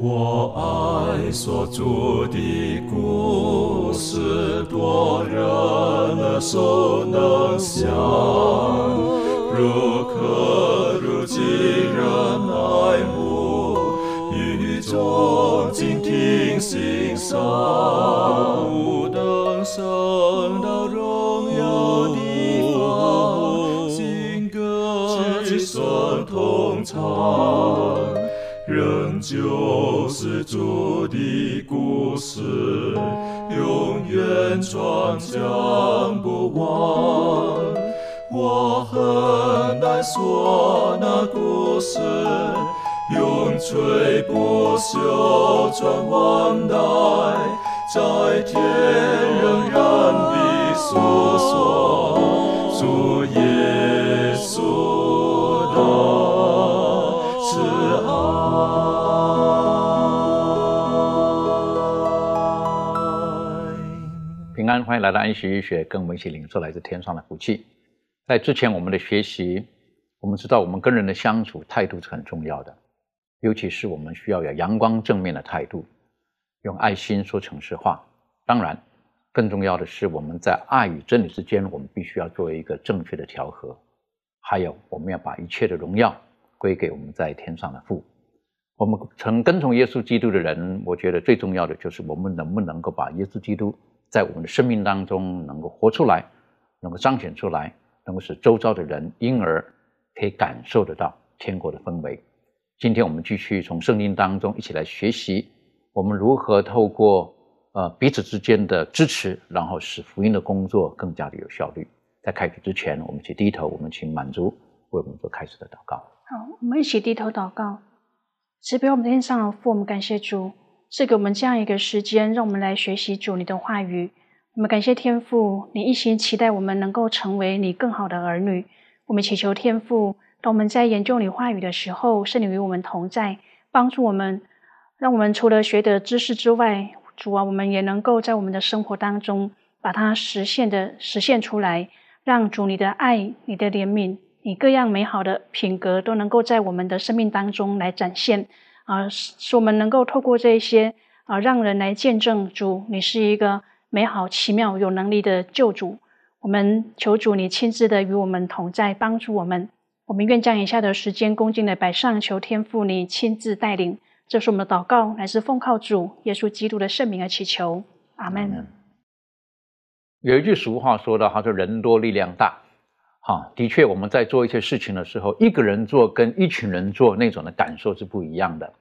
我爱所住的故事，多人耳熟能详，如可如今人爱慕，语中静听心声，转将不忘。我很难说那故事，永垂不朽传万代，在天仍然的诉说主耶欢迎来到安息医学，跟我们一起领受来自天上的福气。在之前我们的学习，我们知道我们跟人的相处态度是很重要的，尤其是我们需要有阳光正面的态度，用爱心说诚实话。当然，更重要的是我们在爱与真理之间，我们必须要做一个正确的调和。还有，我们要把一切的荣耀归给我们在天上的父。我们曾跟从耶稣基督的人，我觉得最重要的就是我们能不能够把耶稣基督在我们的生命当中能够活出来，能够彰显出来，能够使周遭的人因而可以感受得到天国的氛围。今天我们继续从圣经当中一起来学习，我们如何透过呃彼此之间的支持，然后使福音的工作更加的有效率。在开始之前，我们去低头，我们请满足为我们做开始的祷告。好，我们一起低头祷告。慈悲我们天上的父，我们感谢主赐给我们这样一个时间，让我们来学习主你的话语。我们感谢天父，你一心期待我们能够成为你更好的儿女。我们祈求天父，当我们在研究你话语的时候，圣灵与我们同在，帮助我们，让我们除了学得知识之外，主啊，我们也能够在我们的生活当中把它实现的实现出来，让主你的爱、你的怜悯。你各样美好的品格都能够在我们的生命当中来展现，啊，使我们能够透过这一些啊，让人来见证主，你是一个美好、奇妙、有能力的救主。我们求主你亲自的与我们同在，帮助我们。我们愿将以下的时间恭敬的摆上，求天父你亲自带领。这是我们的祷告，乃是奉靠主耶稣基督的圣名而祈求，阿门。有一句俗话说的，他说“人多力量大”。啊，的确，我们在做一些事情的时候，一个人做跟一群人做那种的感受是不一样的。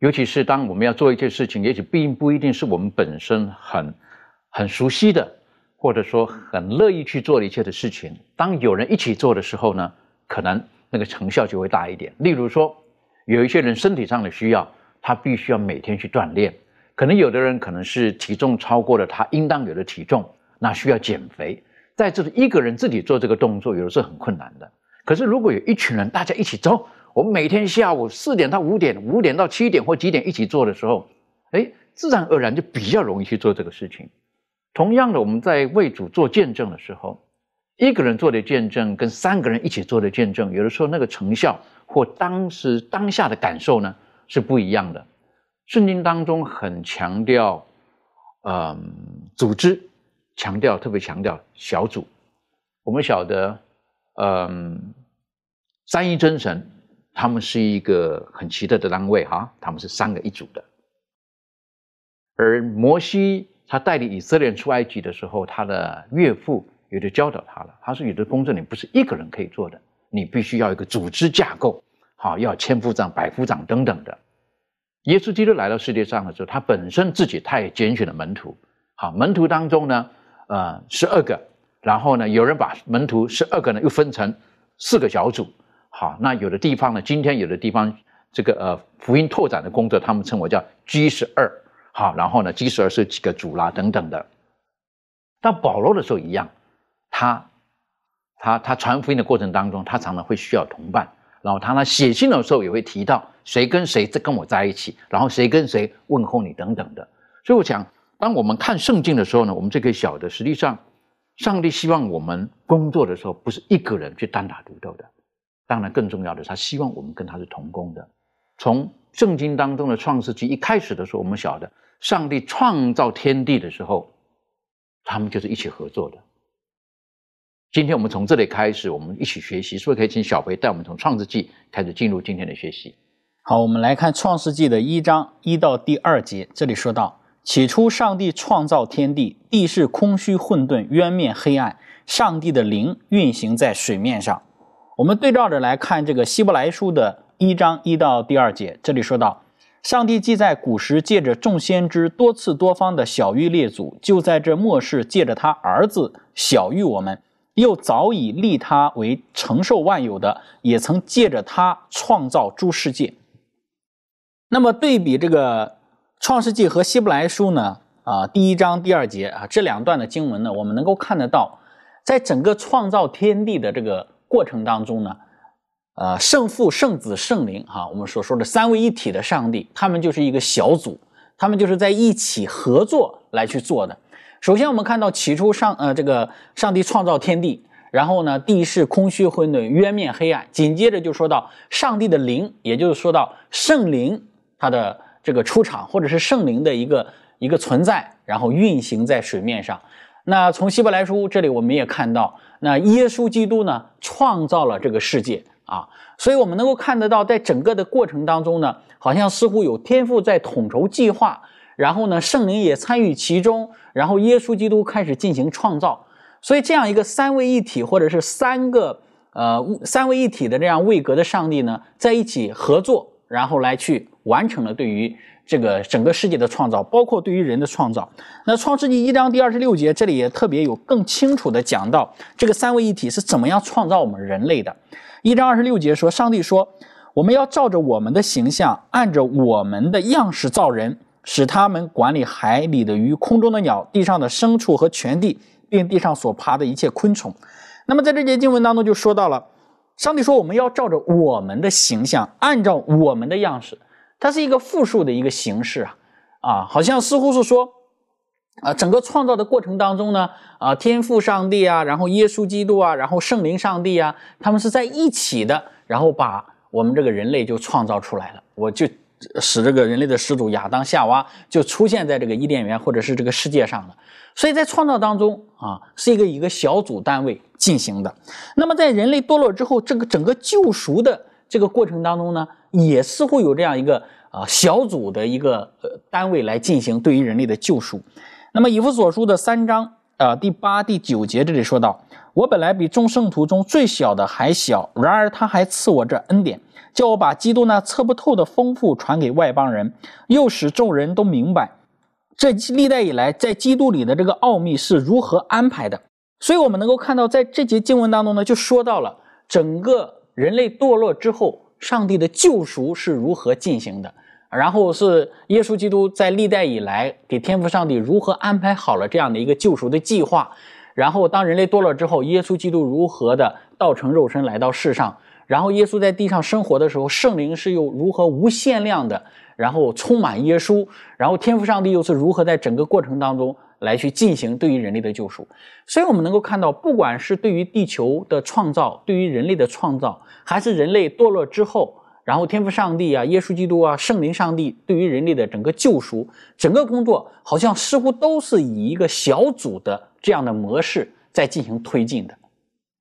尤其是当我们要做一件事情，也许并不一定是我们本身很很熟悉的，或者说很乐意去做的一切的事情。当有人一起做的时候呢，可能那个成效就会大一点。例如说，有一些人身体上的需要，他必须要每天去锻炼；可能有的人可能是体重超过了他应当有的体重，那需要减肥。在这里一个人自己做这个动作，有的时候很困难的。可是如果有一群人，大家一起走，我们每天下午四点到五点，五点到七点或几点一起做的时候，哎，自然而然就比较容易去做这个事情。同样的，我们在为主做见证的时候，一个人做的见证跟三个人一起做的见证，有的时候那个成效或当时当下的感受呢是不一样的。圣经当中很强调，嗯，组织。强调特别强调小组，我们晓得，嗯，三一真神他们是一个很奇特的单位哈，他们是三个一组的。而摩西他带领以色列人出埃及的时候，他的岳父也就教导他了，他说：“你的工作你不是一个人可以做的，你必须要一个组织架构，好，要千夫长、百夫长等等的。”耶稣基督来到世界上的时候，他本身自己他也拣选了门徒，好，门徒当中呢。呃，十二个，然后呢，有人把门徒十二个呢又分成四个小组。好，那有的地方呢，今天有的地方这个呃福音拓展的工作，他们称为叫 G 十二。好，然后呢，G 十二是几个组啦等等的。到保罗的时候一样，他他他传福音的过程当中，他常常会需要同伴。然后他呢写信的时候也会提到谁跟谁在跟我在一起，然后谁跟谁问候你等等的。所以我想。当我们看圣经的时候呢，我们就可以晓得，实际上，上帝希望我们工作的时候不是一个人去单打独斗的。当然，更重要的，他希望我们跟他是同工的。从圣经当中的创世纪一开始的时候，我们晓得上帝创造天地的时候，他们就是一起合作的。今天我们从这里开始，我们一起学习，是不是可以请小培带我们从创世纪开始进入今天的学习。好，我们来看创世纪的一章一到第二节，这里说到：起初，上帝创造天地，地是空虚混沌，渊面黑暗，上帝的灵运行在水面上。我们对照着来看这个希伯来书的一章一到第二节，这里说到，上帝既在古时借着众先知多次多方的小谕列祖，就在这末世借着他儿子小谕我们，又早已立他为承受万有的，也曾借着他创造诸世界。那么对比这个创世纪和希伯来书呢？啊，第一章第二节啊，这两段的经文呢，我们能够看得到，在整个创造天地的这个。过程当中呢，呃，圣父、圣子、圣灵，哈，我们所说的三位一体的上帝，他们就是一个小组，他们就是在一起合作来去做的。首先，我们看到起初上，呃，这个上帝创造天地，然后呢，地是空虚混沌，渊面黑暗。紧接着就说到上帝的灵，也就是说到圣灵它的这个出场，或者是圣灵的一个一个存在，然后运行在水面上。那从希伯来书这里，我们也看到。那耶稣基督呢，创造了这个世界啊，所以我们能够看得到，在整个的过程当中呢，好像似乎有天赋在统筹计划，然后呢，圣灵也参与其中，然后耶稣基督开始进行创造，所以这样一个三位一体，或者是三个呃三位一体的这样位格的上帝呢，在一起合作，然后来去完成了对于。这个整个世界的创造，包括对于人的创造。那创世纪一章第二十六节，这里也特别有更清楚的讲到这个三位一体是怎么样创造我们人类的。一章二十六节说，上帝说，我们要照着我们的形象，按着我们的样式造人，使他们管理海里的鱼、空中的鸟、地上的牲畜和全地，并地上所爬的一切昆虫。那么在这节经文当中就说到了，上帝说我们要照着我们的形象，按照我们的样式。它是一个复数的一个形式啊，啊，好像似乎是说，啊，整个创造的过程当中呢，啊，天父上帝啊，然后耶稣基督啊，然后圣灵上帝啊，他们是在一起的，然后把我们这个人类就创造出来了，我就使这个人类的始祖亚当夏娃就出现在这个伊甸园或者是这个世界上了，所以在创造当中啊，是一个一个小组单位进行的。那么在人类堕落之后，这个整个救赎的这个过程当中呢？也似乎有这样一个啊小组的一个呃单位来进行对于人类的救赎。那么以弗所书的三章啊第八第九节这里说到：“我本来比众圣徒中最小的还小，然而他还赐我这恩典，叫我把基督那测不透的丰富传给外邦人，又使众人都明白这历代以来在基督里的这个奥秘是如何安排的。”所以，我们能够看到在这节经文当中呢，就说到了整个人类堕落之后。上帝的救赎是如何进行的？然后是耶稣基督在历代以来给天父上帝如何安排好了这样的一个救赎的计划？然后当人类堕落之后，耶稣基督如何的道成肉身来到世上？然后耶稣在地上生活的时候，圣灵是又如何无限量的，然后充满耶稣？然后天父上帝又是如何在整个过程当中？来去进行对于人类的救赎，所以我们能够看到，不管是对于地球的创造，对于人类的创造，还是人类堕落之后，然后天父上帝啊、耶稣基督啊、圣灵上帝对于人类的整个救赎，整个工作好像似乎都是以一个小组的这样的模式在进行推进的。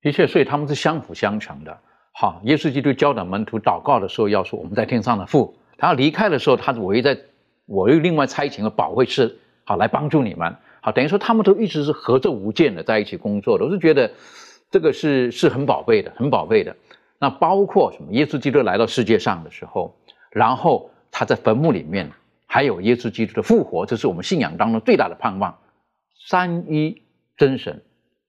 的确，所以他们是相辅相成的。好，耶稣基督教导门徒祷告的时候，要说我们在天上的父，他要离开的时候，他我又在，我又另外差遣了保惠师，好来帮助你们。好，等于说他们都一直是合作无间的在一起工作的，我是觉得这个是是很宝贝的，很宝贝的。那包括什么？耶稣基督来到世界上的时候，然后他在坟墓里面，还有耶稣基督的复活，这是我们信仰当中最大的盼望。三一真神，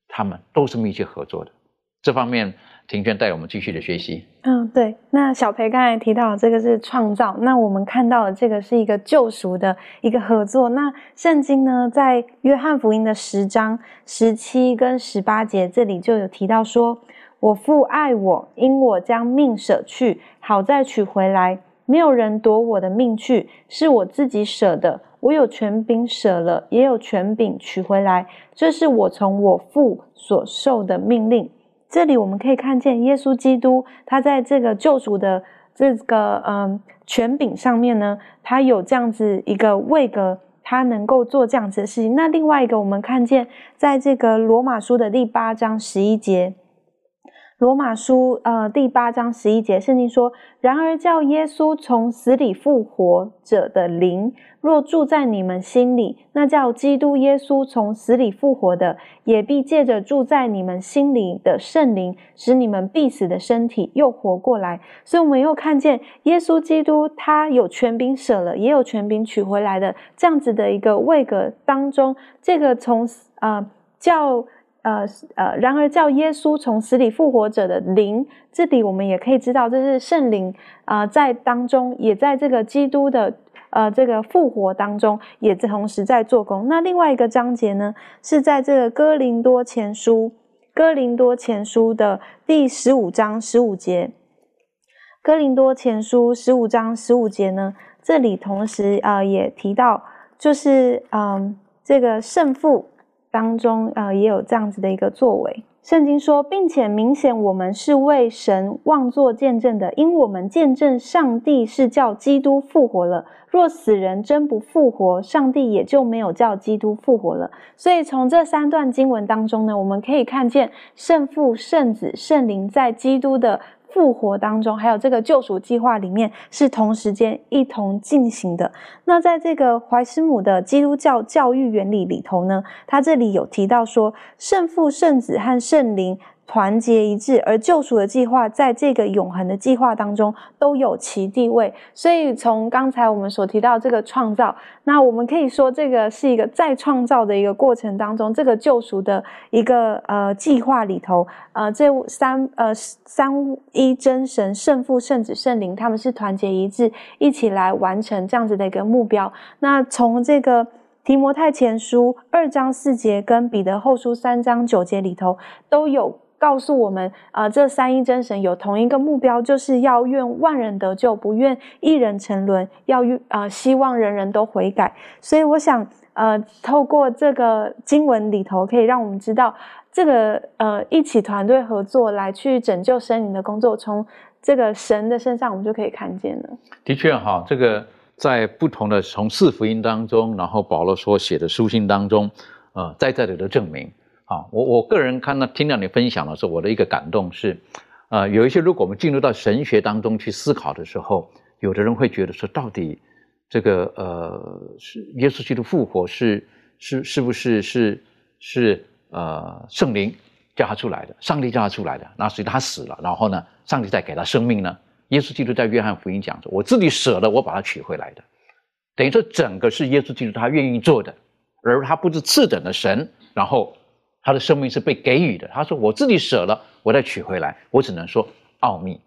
他们都是密切合作的，这方面。庭轩带我们继续的学习。嗯，对。那小培刚才提到这个是创造，那我们看到的这个是一个救赎的一个合作。那圣经呢，在约翰福音的十章十七跟十八节这里就有提到说：“我父爱我，因我将命舍去，好再取回来。没有人夺我的命去，是我自己舍的。我有权柄舍了，也有权柄取回来。这是我从我父所受的命令。”这里我们可以看见耶稣基督，他在这个救赎的这个嗯权柄上面呢，他有这样子一个位格，他能够做这样子的事情。那另外一个，我们看见在这个罗马书的第八章十一节。罗马书呃第八章十一节，圣经说：“然而叫耶稣从死里复活者的灵，若住在你们心里，那叫基督耶稣从死里复活的，也必借着住在你们心里的圣灵，使你们必死的身体又活过来。”所以，我们又看见耶稣基督他有权柄舍了，也有权柄取回来的这样子的一个位格当中，这个从呃叫。呃呃，然而叫耶稣从死里复活者的灵，这里我们也可以知道，这是圣灵啊，在当中，也在这个基督的呃这个复活当中，也同时在做工。那另外一个章节呢，是在这个哥林多前书，哥林多前书的第十五章十五节。哥林多前书十五章十五节呢，这里同时啊也提到，就是嗯这个圣父。当中，呃，也有这样子的一个作为。圣经说，并且明显我们是为神妄作见证的，因我们见证上帝是叫基督复活了。若死人真不复活，上帝也就没有叫基督复活了。所以从这三段经文当中呢，我们可以看见圣父、圣子、圣灵在基督的。复活当中，还有这个救赎计划里面是同时间一同进行的。那在这个怀斯姆的基督教教育原理里头呢，他这里有提到说，圣父、圣子和圣灵。团结一致，而救赎的计划在这个永恒的计划当中都有其地位。所以从刚才我们所提到这个创造，那我们可以说这个是一个再创造的一个过程当中，这个救赎的一个呃计划里头，呃，这三呃三一真神圣父、圣子、圣灵，他们是团结一致，一起来完成这样子的一个目标。那从这个提摩太前书二章四节跟彼得后书三章九节里头都有。告诉我们啊，这三一真神有同一个目标，就是要愿万人得救，不愿一人沉沦，要愿啊，希望人人都悔改。所以我想，呃，透过这个经文里头，可以让我们知道，这个呃，一起团队合作来去拯救生灵的工作，从这个神的身上，我们就可以看见了。的确哈，这个在不同的从四福音当中，然后保罗所写的书信当中，呃，在这里的证明。好，我我个人看到听到你分享的时候，我的一个感动是，呃，有一些如果我们进入到神学当中去思考的时候，有的人会觉得说，到底这个呃是耶稣基督复活是是是不是是是呃圣灵叫他出来的，上帝叫他出来的，那所以他死了，然后呢，上帝再给他生命呢？耶稣基督在约翰福音讲说，我自己舍了，我把他取回来的，等于说整个是耶稣基督他愿意做的，而他不是次等的神，然后。他的生命是被给予的。他说：“我自己舍了，我再取回来。”我只能说奥秘。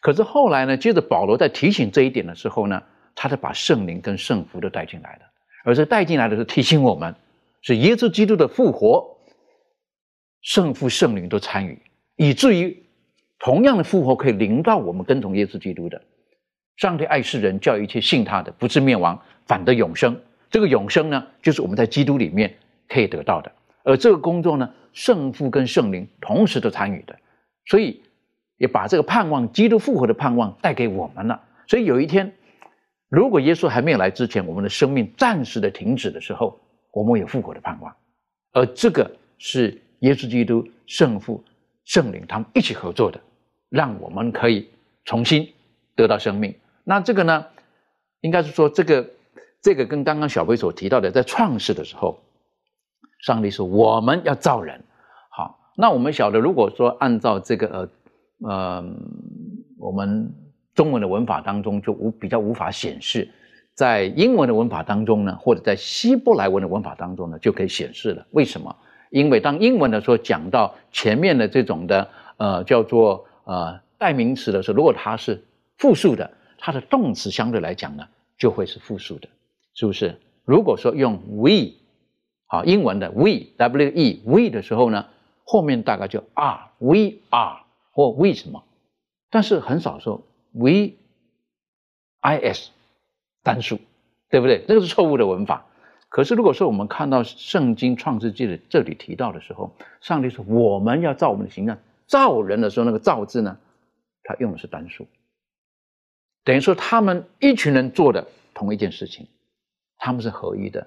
可是后来呢？接着保罗在提醒这一点的时候呢，他就把圣灵跟圣福都带进来了。而这带进来的是提醒我们，是耶稣基督的复活，圣父、圣灵都参与，以至于同样的复活可以临到我们跟从耶稣基督的。上帝爱世人，叫一切信他的不至灭亡，反得永生。这个永生呢，就是我们在基督里面可以得到的。而这个工作呢，圣父跟圣灵同时都参与的，所以也把这个盼望基督复活的盼望带给我们了。所以有一天，如果耶稣还没有来之前，我们的生命暂时的停止的时候，我们有复活的盼望。而这个是耶稣基督、圣父、圣灵他们一起合作的，让我们可以重新得到生命。那这个呢，应该是说这个这个跟刚刚小飞所提到的，在创世的时候。上帝说：“我们要造人，好。那我们晓得，如果说按照这个呃呃，我们中文的文法当中就无比较无法显示，在英文的文法当中呢，或者在希伯来文的文法当中呢，就可以显示了。为什么？因为当英文的说讲到前面的这种的呃叫做呃代名词的时候，如果它是复数的，它的动词相对来讲呢，就会是复数的，是不是？如果说用 we。好，英文的 we w e we 的时候呢，后面大概就 are we are 或为什么，但是很少说 we i s 单数，对不对？这个是错误的文法。可是如果说我们看到圣经创世纪的这里提到的时候，上帝说我们要造我们的形象，造人的时候那个造字呢，他用的是单数。等于说他们一群人做的同一件事情，他们是合一的。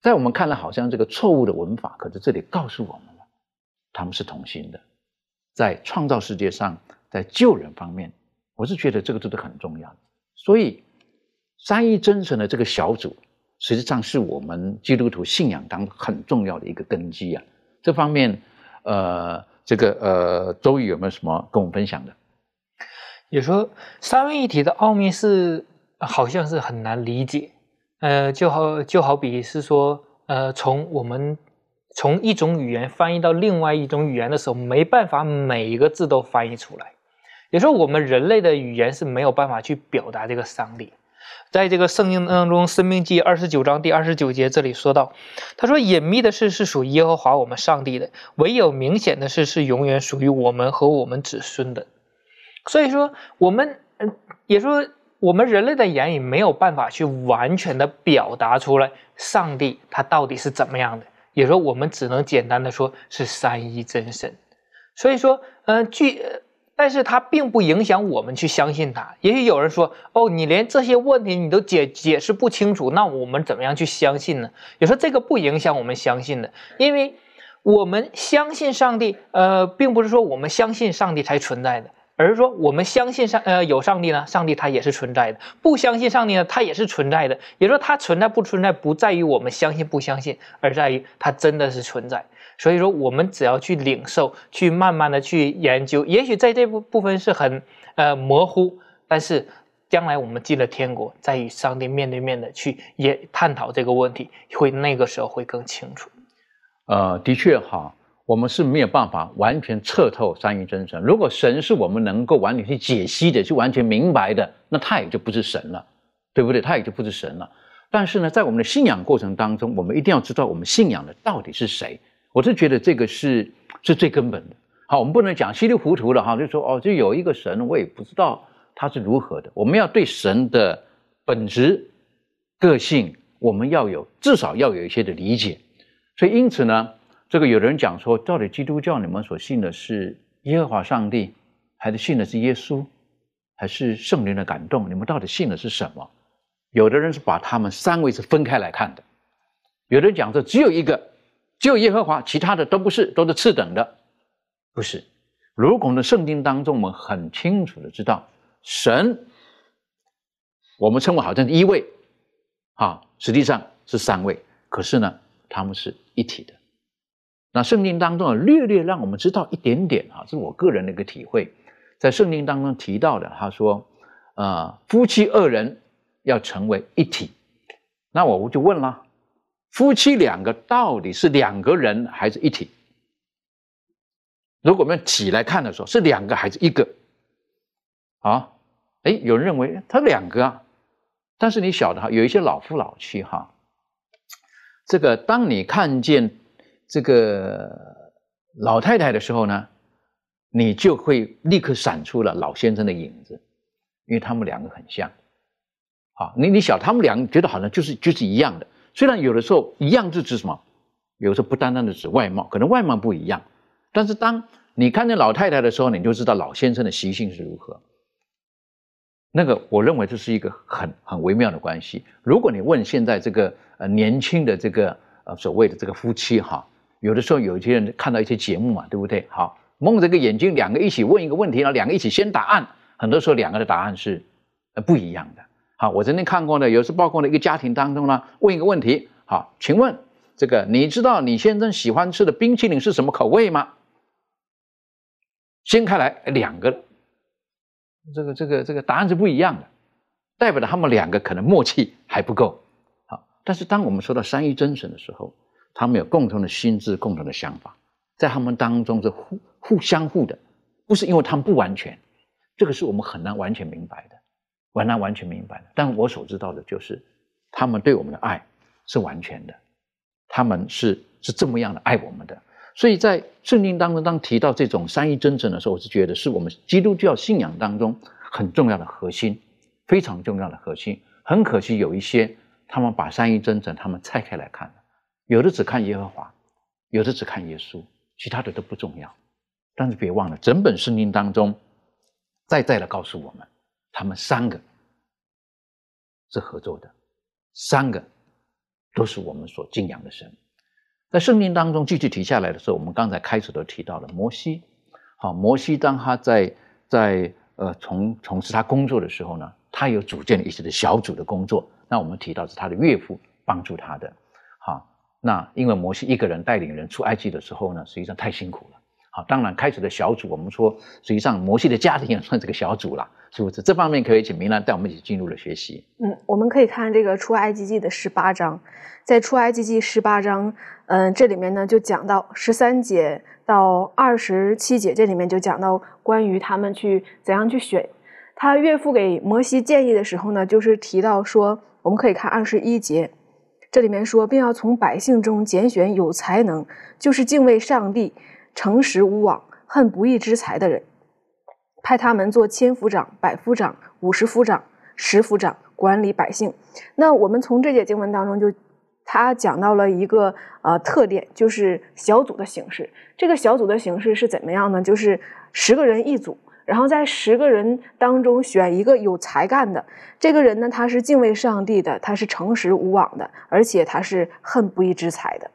在我们看来，好像这个错误的文法，可是这里告诉我们了，他们是同心的，在创造世界上，在救人方面，我是觉得这个真的很重要。所以，三一真神的这个小组，实际上是我们基督徒信仰当中很重要的一个根基啊。这方面，呃，这个呃，周瑜有没有什么跟我们分享的？也说三位一体的奥秘是好像是很难理解。呃，就好就好比是说，呃，从我们从一种语言翻译到另外一种语言的时候，没办法每一个字都翻译出来。也说我们人类的语言是没有办法去表达这个上帝。在这个圣经当中，《生命记》二十九章第二十九节这里说到，他说：“隐秘的事是属耶和华我们上帝的，唯有明显的事是永远属于我们和我们子孙的。”所以说，我们嗯，也说。我们人类的言语没有办法去完全的表达出来，上帝他到底是怎么样的？也说我们只能简单的说是三一真神。所以说，嗯，据，但是它并不影响我们去相信他。也许有人说，哦，你连这些问题你都解解释不清楚，那我们怎么样去相信呢？也说这个不影响我们相信的，因为我们相信上帝，呃，并不是说我们相信上帝才存在的。而是说，我们相信上呃有上帝呢，上帝他也是存在的；不相信上帝呢，他也是存在的。也就说，他存在不存在，不在于我们相信不相信，而在于他真的是存在。所以说，我们只要去领受，去慢慢的去研究，也许在这部部分是很呃模糊，但是将来我们进了天国，再与上帝面对面的去也探讨这个问题，会那个时候会更清楚。呃，的确哈。我们是没有办法完全彻透三一真神。如果神是我们能够完全去解析的，去完全明白的，那他也就不是神了，对不对？他也就不是神了。但是呢，在我们的信仰过程当中，我们一定要知道我们信仰的到底是谁。我是觉得这个是是最根本的。好，我们不能讲稀里糊涂的哈，就说哦，就有一个神，我也不知道他是如何的。我们要对神的本质、个性，我们要有至少要有一些的理解。所以因此呢。这个有人讲说，到底基督教你们所信的是耶和华上帝，还是信的是耶稣，还是圣灵的感动？你们到底信的是什么？有的人是把他们三位是分开来看的，有人讲说只有一个，只有耶和华，其他的都不是，都是次等的，不是。如果呢，圣经当中我们很清楚的知道，神，我们称为好像一位，啊，实际上是三位，可是呢，他们是一体的。那圣经当中啊，略略让我们知道一点点啊，这是我个人的一个体会，在圣经当中提到的，他说，呃，夫妻二人要成为一体。那我就问了，夫妻两个到底是两个人还是一体？如果我们起来看的时候，是两个还是一个？啊，哎，有人认为他两个啊，但是你晓得哈，有一些老夫老妻哈，这个当你看见。这个老太太的时候呢，你就会立刻闪出了老先生的影子，因为他们两个很像。好，你你想，他们两个觉得好像就是就是一样的。虽然有的时候一样是指什么，有时候不单单的指外貌，可能外貌不一样，但是当你看见老太太的时候，你就知道老先生的习性是如何。那个，我认为这是一个很很微妙的关系。如果你问现在这个呃年轻的这个呃所谓的这个夫妻哈。有的时候，有些人看到一些节目嘛，对不对？好，蒙着个眼睛，两个一起问一个问题，然后两个一起先答案。很多时候，两个的答案是呃不一样的。好，我曾经看过呢，有时包括呢一个家庭当中呢，问一个问题，好，请问这个你知道你先生喜欢吃的冰淇淋是什么口味吗？掀开来，两个，这个这个这个答案是不一样的，代表着他们两个可能默契还不够。好，但是当我们说到三一真神的时候，他们有共同的心智、共同的想法，在他们当中是互互相互的，不是因为他们不完全，这个是我们很难完全明白的，很难完全明白的。但我所知道的就是，他们对我们的爱是完全的，他们是是这么样的爱我们的。所以在圣经当中，当提到这种三一真神的时候，我是觉得是我们基督教信仰当中很重要的核心，非常重要的核心。很可惜有一些他们把三一真神他们拆开来看。有的只看耶和华，有的只看耶稣，其他的都不重要。但是别忘了，整本圣经当中，在在的告诉我们，他们三个是合作的，三个都是我们所敬仰的神。在圣经当中继续提下来的时候，我们刚才开始都提到了摩西。好，摩西当他在在呃从从事他工作的时候呢，他有组建了一些的小组的工作。那我们提到是他的岳父帮助他的。那因为摩西一个人带领人出埃及的时候呢，实际上太辛苦了。好，当然开始的小组，我们说实际上摩西的家庭也算这个小组了，是不是？这方面可以请明兰带我们一起进入了学习。嗯，我们可以看这个出埃及记的十八章，在出埃及记十八章，嗯，这里面呢就讲到十三节到二十七节，这里面就讲到关于他们去怎样去选。他岳父给摩西建议的时候呢，就是提到说，我们可以看二十一节，这里面说，并要从百姓中拣选有才能，就是敬畏上帝。诚实无妄、恨不义之财的人，派他们做千夫长、百夫长、五十夫长、十夫长，管理百姓。那我们从这节经文当中，就他讲到了一个呃特点，就是小组的形式。这个小组的形式是怎么样呢？就是十个人一组，然后在十个人当中选一个有才干的这个人呢，他是敬畏上帝的，他是诚实无妄的，而且他是恨不义之财的。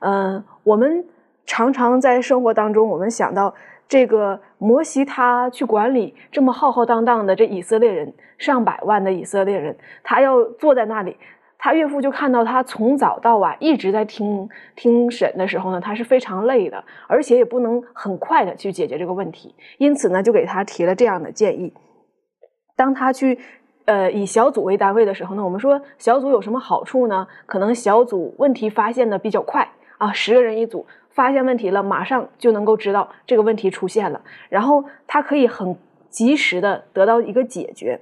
嗯，我们。常常在生活当中，我们想到这个摩西，他去管理这么浩浩荡荡的这以色列人，上百万的以色列人，他要坐在那里，他岳父就看到他从早到晚一直在听听审的时候呢，他是非常累的，而且也不能很快的去解决这个问题，因此呢，就给他提了这样的建议。当他去呃以小组为单位的时候呢，我们说小组有什么好处呢？可能小组问题发现的比较快啊，十个人一组。发现问题了，马上就能够知道这个问题出现了，然后他可以很及时的得到一个解决。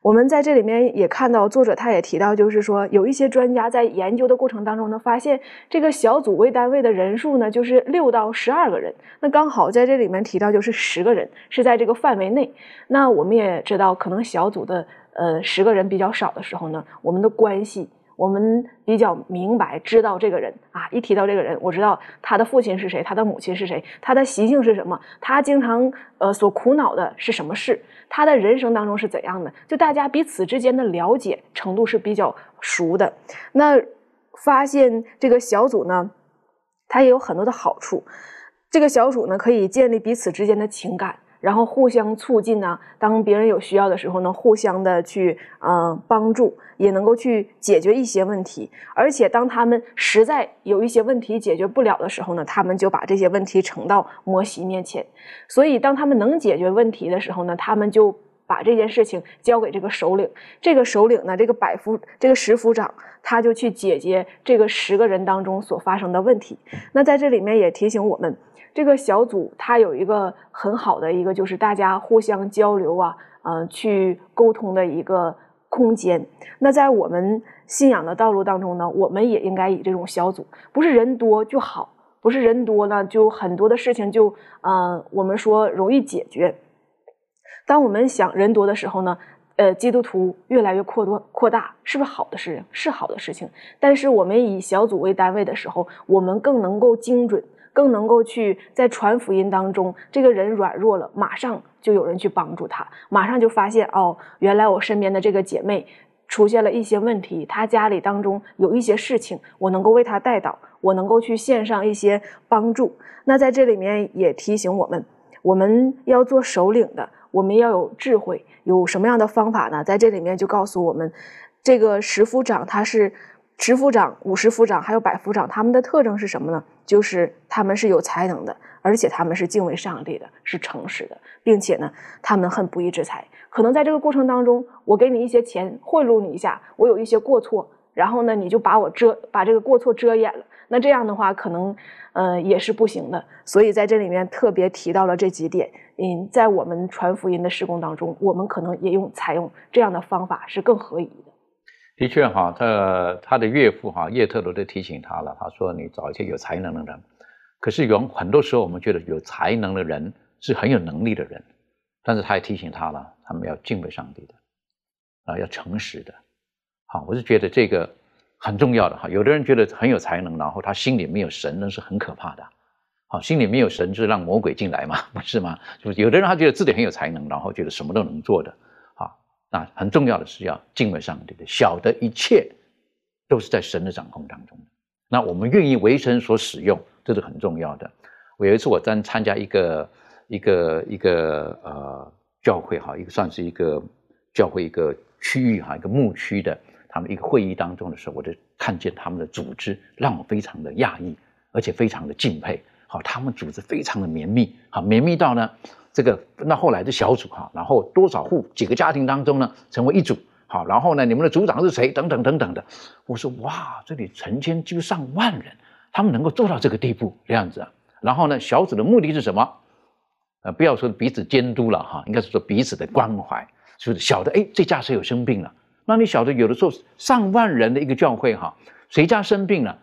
我们在这里面也看到，作者他也提到，就是说有一些专家在研究的过程当中呢，发现这个小组为单位的人数呢，就是六到十二个人。那刚好在这里面提到就是十个人是在这个范围内。那我们也知道，可能小组的呃十个人比较少的时候呢，我们的关系。我们比较明白，知道这个人啊，一提到这个人，我知道他的父亲是谁，他的母亲是谁，他的习性是什么，他经常呃所苦恼的是什么事，他的人生当中是怎样的，就大家彼此之间的了解程度是比较熟的。那发现这个小组呢，它也有很多的好处，这个小组呢可以建立彼此之间的情感。然后互相促进呢，当别人有需要的时候呢，互相的去呃帮助，也能够去解决一些问题。而且当他们实在有一些问题解决不了的时候呢，他们就把这些问题呈到摩西面前。所以当他们能解决问题的时候呢，他们就把这件事情交给这个首领。这个首领呢，这个百夫这个十夫长，他就去解决这个十个人当中所发生的问题。那在这里面也提醒我们。这个小组它有一个很好的一个，就是大家互相交流啊，嗯，去沟通的一个空间。那在我们信仰的道路当中呢，我们也应该以这种小组，不是人多就好，不是人多呢就很多的事情就，嗯，我们说容易解决。当我们想人多的时候呢，呃，基督徒越来越扩多扩大，是不是好的事？是好的事情。但是我们以小组为单位的时候，我们更能够精准。更能够去在传福音当中，这个人软弱了，马上就有人去帮助他，马上就发现哦，原来我身边的这个姐妹出现了一些问题，她家里当中有一些事情，我能够为她带导，我能够去献上一些帮助。那在这里面也提醒我们，我们要做首领的，我们要有智慧，有什么样的方法呢？在这里面就告诉我们，这个十夫长他是。十夫长、五十夫长还有百夫长，他们的特征是什么呢？就是他们是有才能的，而且他们是敬畏上帝的，是诚实的，并且呢，他们恨不义之财。可能在这个过程当中，我给你一些钱贿赂你一下，我有一些过错，然后呢，你就把我遮把这个过错遮掩了。那这样的话，可能呃也是不行的。所以在这里面特别提到了这几点。嗯，在我们传福音的施工当中，我们可能也用采用这样的方法是更合宜。的确哈，他他的岳父哈叶特罗都提醒他了，他说你找一些有才能的人。可是有很多时候我们觉得有才能的人是很有能力的人，但是他也提醒他了，他们要敬畏上帝的，啊，要诚实的。好，我是觉得这个很重要的哈。有的人觉得很有才能，然后他心里没有神，那是很可怕的。好，心里没有神，就是让魔鬼进来嘛，不是吗？就是有的人他觉得自己很有才能，然后觉得什么都能做的。那很重要的是要敬畏上帝的，晓得一切都是在神的掌控当中。那我们愿意为神所使用，这是很重要的。我有一次我在参加一个一个一个呃教会哈，一个算是一个教会一个区域哈，一个牧区的他们一个会议当中的时候，我就看见他们的组织让我非常的讶异，而且非常的敬佩。好，他们组织非常的绵密，好绵密到呢。这个那后来的小组哈，然后多少户几个家庭当中呢，成为一组好，然后呢，你们的组长是谁？等等等等的。我说哇，这里成千就上万人，他们能够做到这个地步这样子啊。然后呢，小组的目的是什么？呃，不要说彼此监督了哈，应该是说彼此的关怀，就是晓得哎，这家谁有生病了？那你晓得有的时候上万人的一个教会哈，谁家生病了？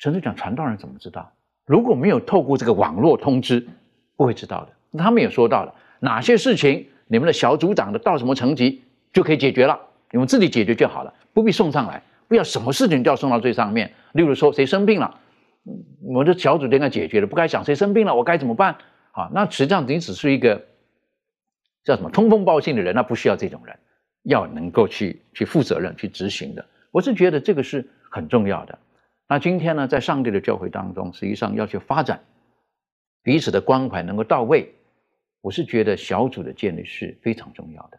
陈市长传道人怎么知道？如果没有透过这个网络通知，不会知道的。他们也说到了哪些事情，你们的小组长的到什么层级就可以解决了，你们自己解决就好了，不必送上来，不要什么事情都要送到最上面。例如说谁生病了，我的小组应该解决了，不该想谁生病了我该怎么办啊？那实际上你只是一个叫什么通风报信的人，那不需要这种人，要能够去去负责任去执行的。我是觉得这个是很重要的。那今天呢，在上帝的教会当中，实际上要去发展彼此的关怀能够到位。我是觉得小组的建立是非常重要的。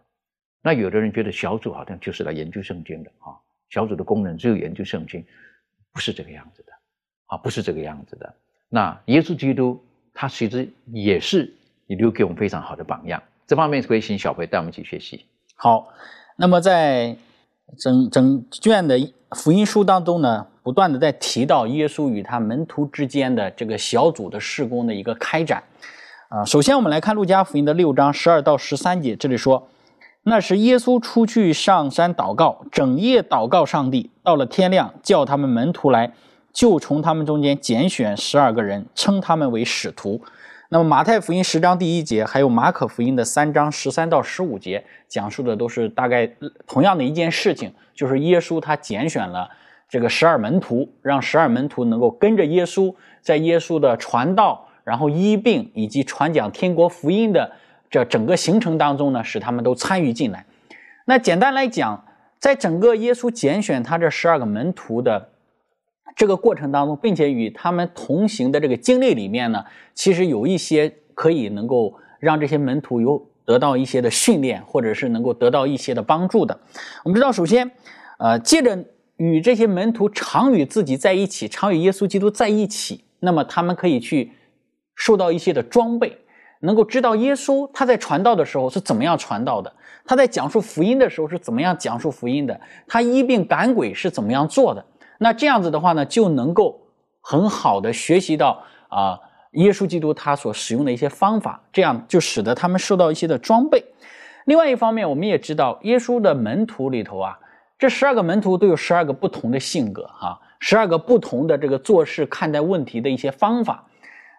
那有的人觉得小组好像就是来研究圣经的啊，小组的功能只有研究圣经，不是这个样子的啊，不是这个样子的。那耶稣基督他其实也是留给我们非常好的榜样。这方面可以请小培带我们一起学习。好，那么在整整卷的福音书当中呢，不断的在提到耶稣与他门徒之间的这个小组的事工的一个开展。啊，首先我们来看路加福音的六章十二到十三节，这里说，那时耶稣出去上山祷告，整夜祷告上帝，到了天亮，叫他们门徒来，就从他们中间拣选十二个人，称他们为使徒。那么马太福音十章第一节，还有马可福音的三章十三到十五节，讲述的都是大概同样的一件事情，就是耶稣他拣选了这个十二门徒，让十二门徒能够跟着耶稣，在耶稣的传道。然后医病以及传讲天国福音的这整个行程当中呢，使他们都参与进来。那简单来讲，在整个耶稣拣选他这十二个门徒的这个过程当中，并且与他们同行的这个经历里面呢，其实有一些可以能够让这些门徒有得到一些的训练，或者是能够得到一些的帮助的。我们知道，首先，呃，借着与这些门徒常与自己在一起，常与耶稣基督在一起，那么他们可以去。受到一些的装备，能够知道耶稣他在传道的时候是怎么样传道的，他在讲述福音的时候是怎么样讲述福音的，他医病赶鬼是怎么样做的。那这样子的话呢，就能够很好的学习到啊，耶稣基督他所使用的一些方法，这样就使得他们受到一些的装备。另外一方面，我们也知道耶稣的门徒里头啊，这十二个门徒都有十二个不同的性格哈，十二个不同的这个做事看待问题的一些方法。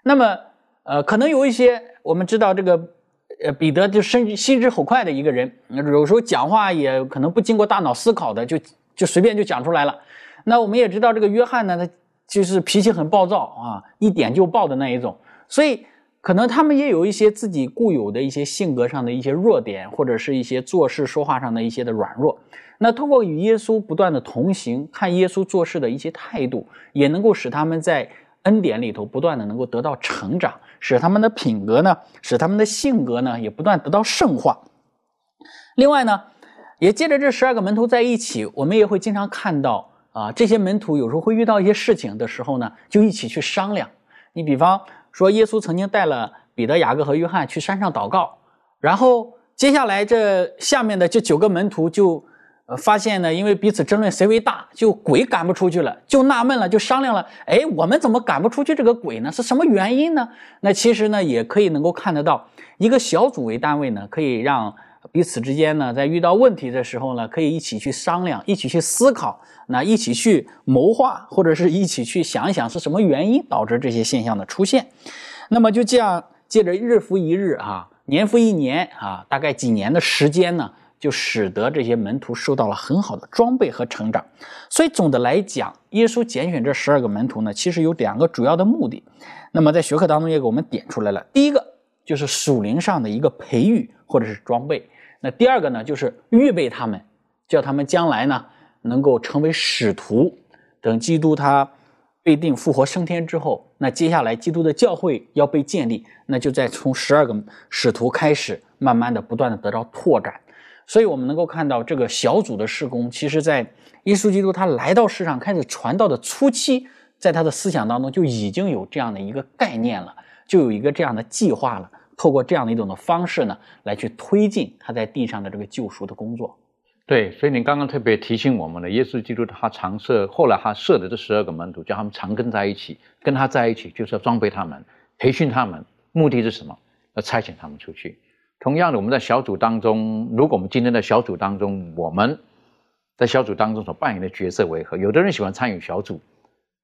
那么，呃，可能有一些我们知道这个，呃，彼得就心心直口快的一个人，有时候讲话也可能不经过大脑思考的，就就随便就讲出来了。那我们也知道这个约翰呢，他就是脾气很暴躁啊，一点就爆的那一种。所以可能他们也有一些自己固有的一些性格上的一些弱点，或者是一些做事说话上的一些的软弱。那通过与耶稣不断的同行，看耶稣做事的一些态度，也能够使他们在。恩典里头不断的能够得到成长，使他们的品格呢，使他们的性格呢，也不断得到圣化。另外呢，也借着这十二个门徒在一起，我们也会经常看到啊，这些门徒有时候会遇到一些事情的时候呢，就一起去商量。你比方说，耶稣曾经带了彼得、雅各和约翰去山上祷告，然后接下来这下面的这九个门徒就。呃，发现呢，因为彼此争论谁为大，就鬼赶不出去了，就纳闷了，就商量了。哎，我们怎么赶不出去这个鬼呢？是什么原因呢？那其实呢，也可以能够看得到，一个小组为单位呢，可以让彼此之间呢，在遇到问题的时候呢，可以一起去商量，一起去思考，那一起去谋划，或者是一起去想一想是什么原因导致这些现象的出现。那么就这样，借着日复一日啊，年复一年啊，大概几年的时间呢？就使得这些门徒受到了很好的装备和成长，所以总的来讲，耶稣拣选这十二个门徒呢，其实有两个主要的目的。那么在学课当中也给我们点出来了，第一个就是属灵上的一个培育或者是装备。那第二个呢，就是预备他们，叫他们将来呢能够成为使徒。等基督他被定复活升天之后，那接下来基督的教会要被建立，那就在从十二个使徒开始，慢慢的不断的得到拓展。所以，我们能够看到这个小组的施工，其实在耶稣基督他来到世上开始传道的初期，在他的思想当中就已经有这样的一个概念了，就有一个这样的计划了。透过这样的一种的方式呢，来去推进他在地上的这个救赎的工作。对，所以您刚刚特别提醒我们了，耶稣基督他常设，后来他设的这十二个门徒，叫他们常跟在一起，跟他在一起，就是要装备他们，培训他们，目的是什么？要差遣他们出去。同样的，我们在小组当中，如果我们今天的小组当中，我们在小组当中所扮演的角色为何？有的人喜欢参与小组，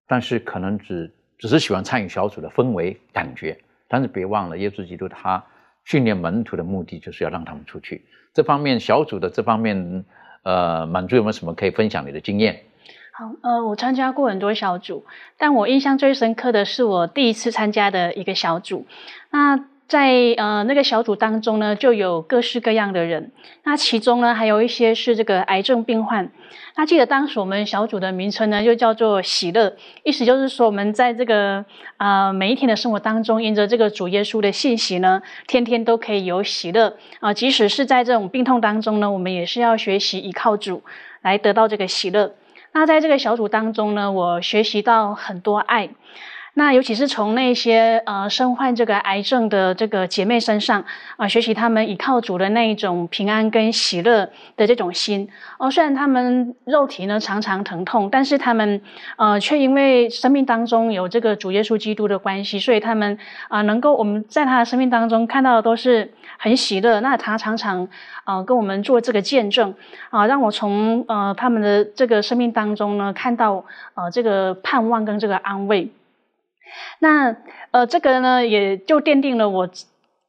但是可能只只是喜欢参与小组的氛围感觉。但是别忘了，耶稣基督他训练门徒的目的就是要让他们出去。这方面小组的这方面，呃，满足有没有什么可以分享你的经验？好，呃，我参加过很多小组，但我印象最深刻的是我第一次参加的一个小组。那在呃那个小组当中呢，就有各式各样的人。那其中呢，还有一些是这个癌症病患。那记得当时我们小组的名称呢，就叫做喜乐，意思就是说，我们在这个啊每一天的生活当中，因着这个主耶稣的信息呢，天天都可以有喜乐啊。即使是在这种病痛当中呢，我们也是要学习依靠主来得到这个喜乐。那在这个小组当中呢，我学习到很多爱。那尤其是从那些呃身患这个癌症的这个姐妹身上啊，学习他们依靠主的那一种平安跟喜乐的这种心哦。虽然他们肉体呢常常疼痛，但是他们呃却因为生命当中有这个主耶稣基督的关系，所以他们啊能够我们在他的生命当中看到的都是很喜乐。那他常常啊跟我们做这个见证啊，让我从呃他们的这个生命当中呢看到呃这个盼望跟这个安慰。那呃，这个呢，也就奠定了我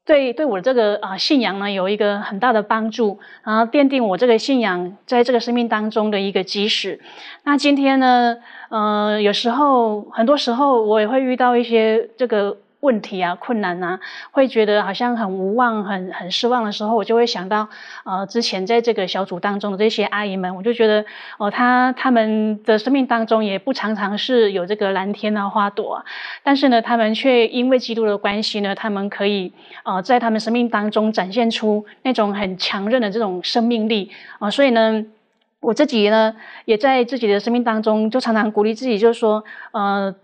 对对我这个啊信仰呢有一个很大的帮助，然后奠定我这个信仰在这个生命当中的一个基石。那今天呢，呃，有时候很多时候我也会遇到一些这个。问题啊，困难啊，会觉得好像很无望、很很失望的时候，我就会想到，呃，之前在这个小组当中的这些阿姨们，我就觉得，哦，她她们的生命当中也不常常是有这个蓝天啊、花朵啊，但是呢，她们却因为基督的关系呢，她们可以，呃，在她们生命当中展现出那种很强韧的这种生命力啊，所以呢，我自己呢，也在自己的生命当中就常常鼓励自己，就是说，呃。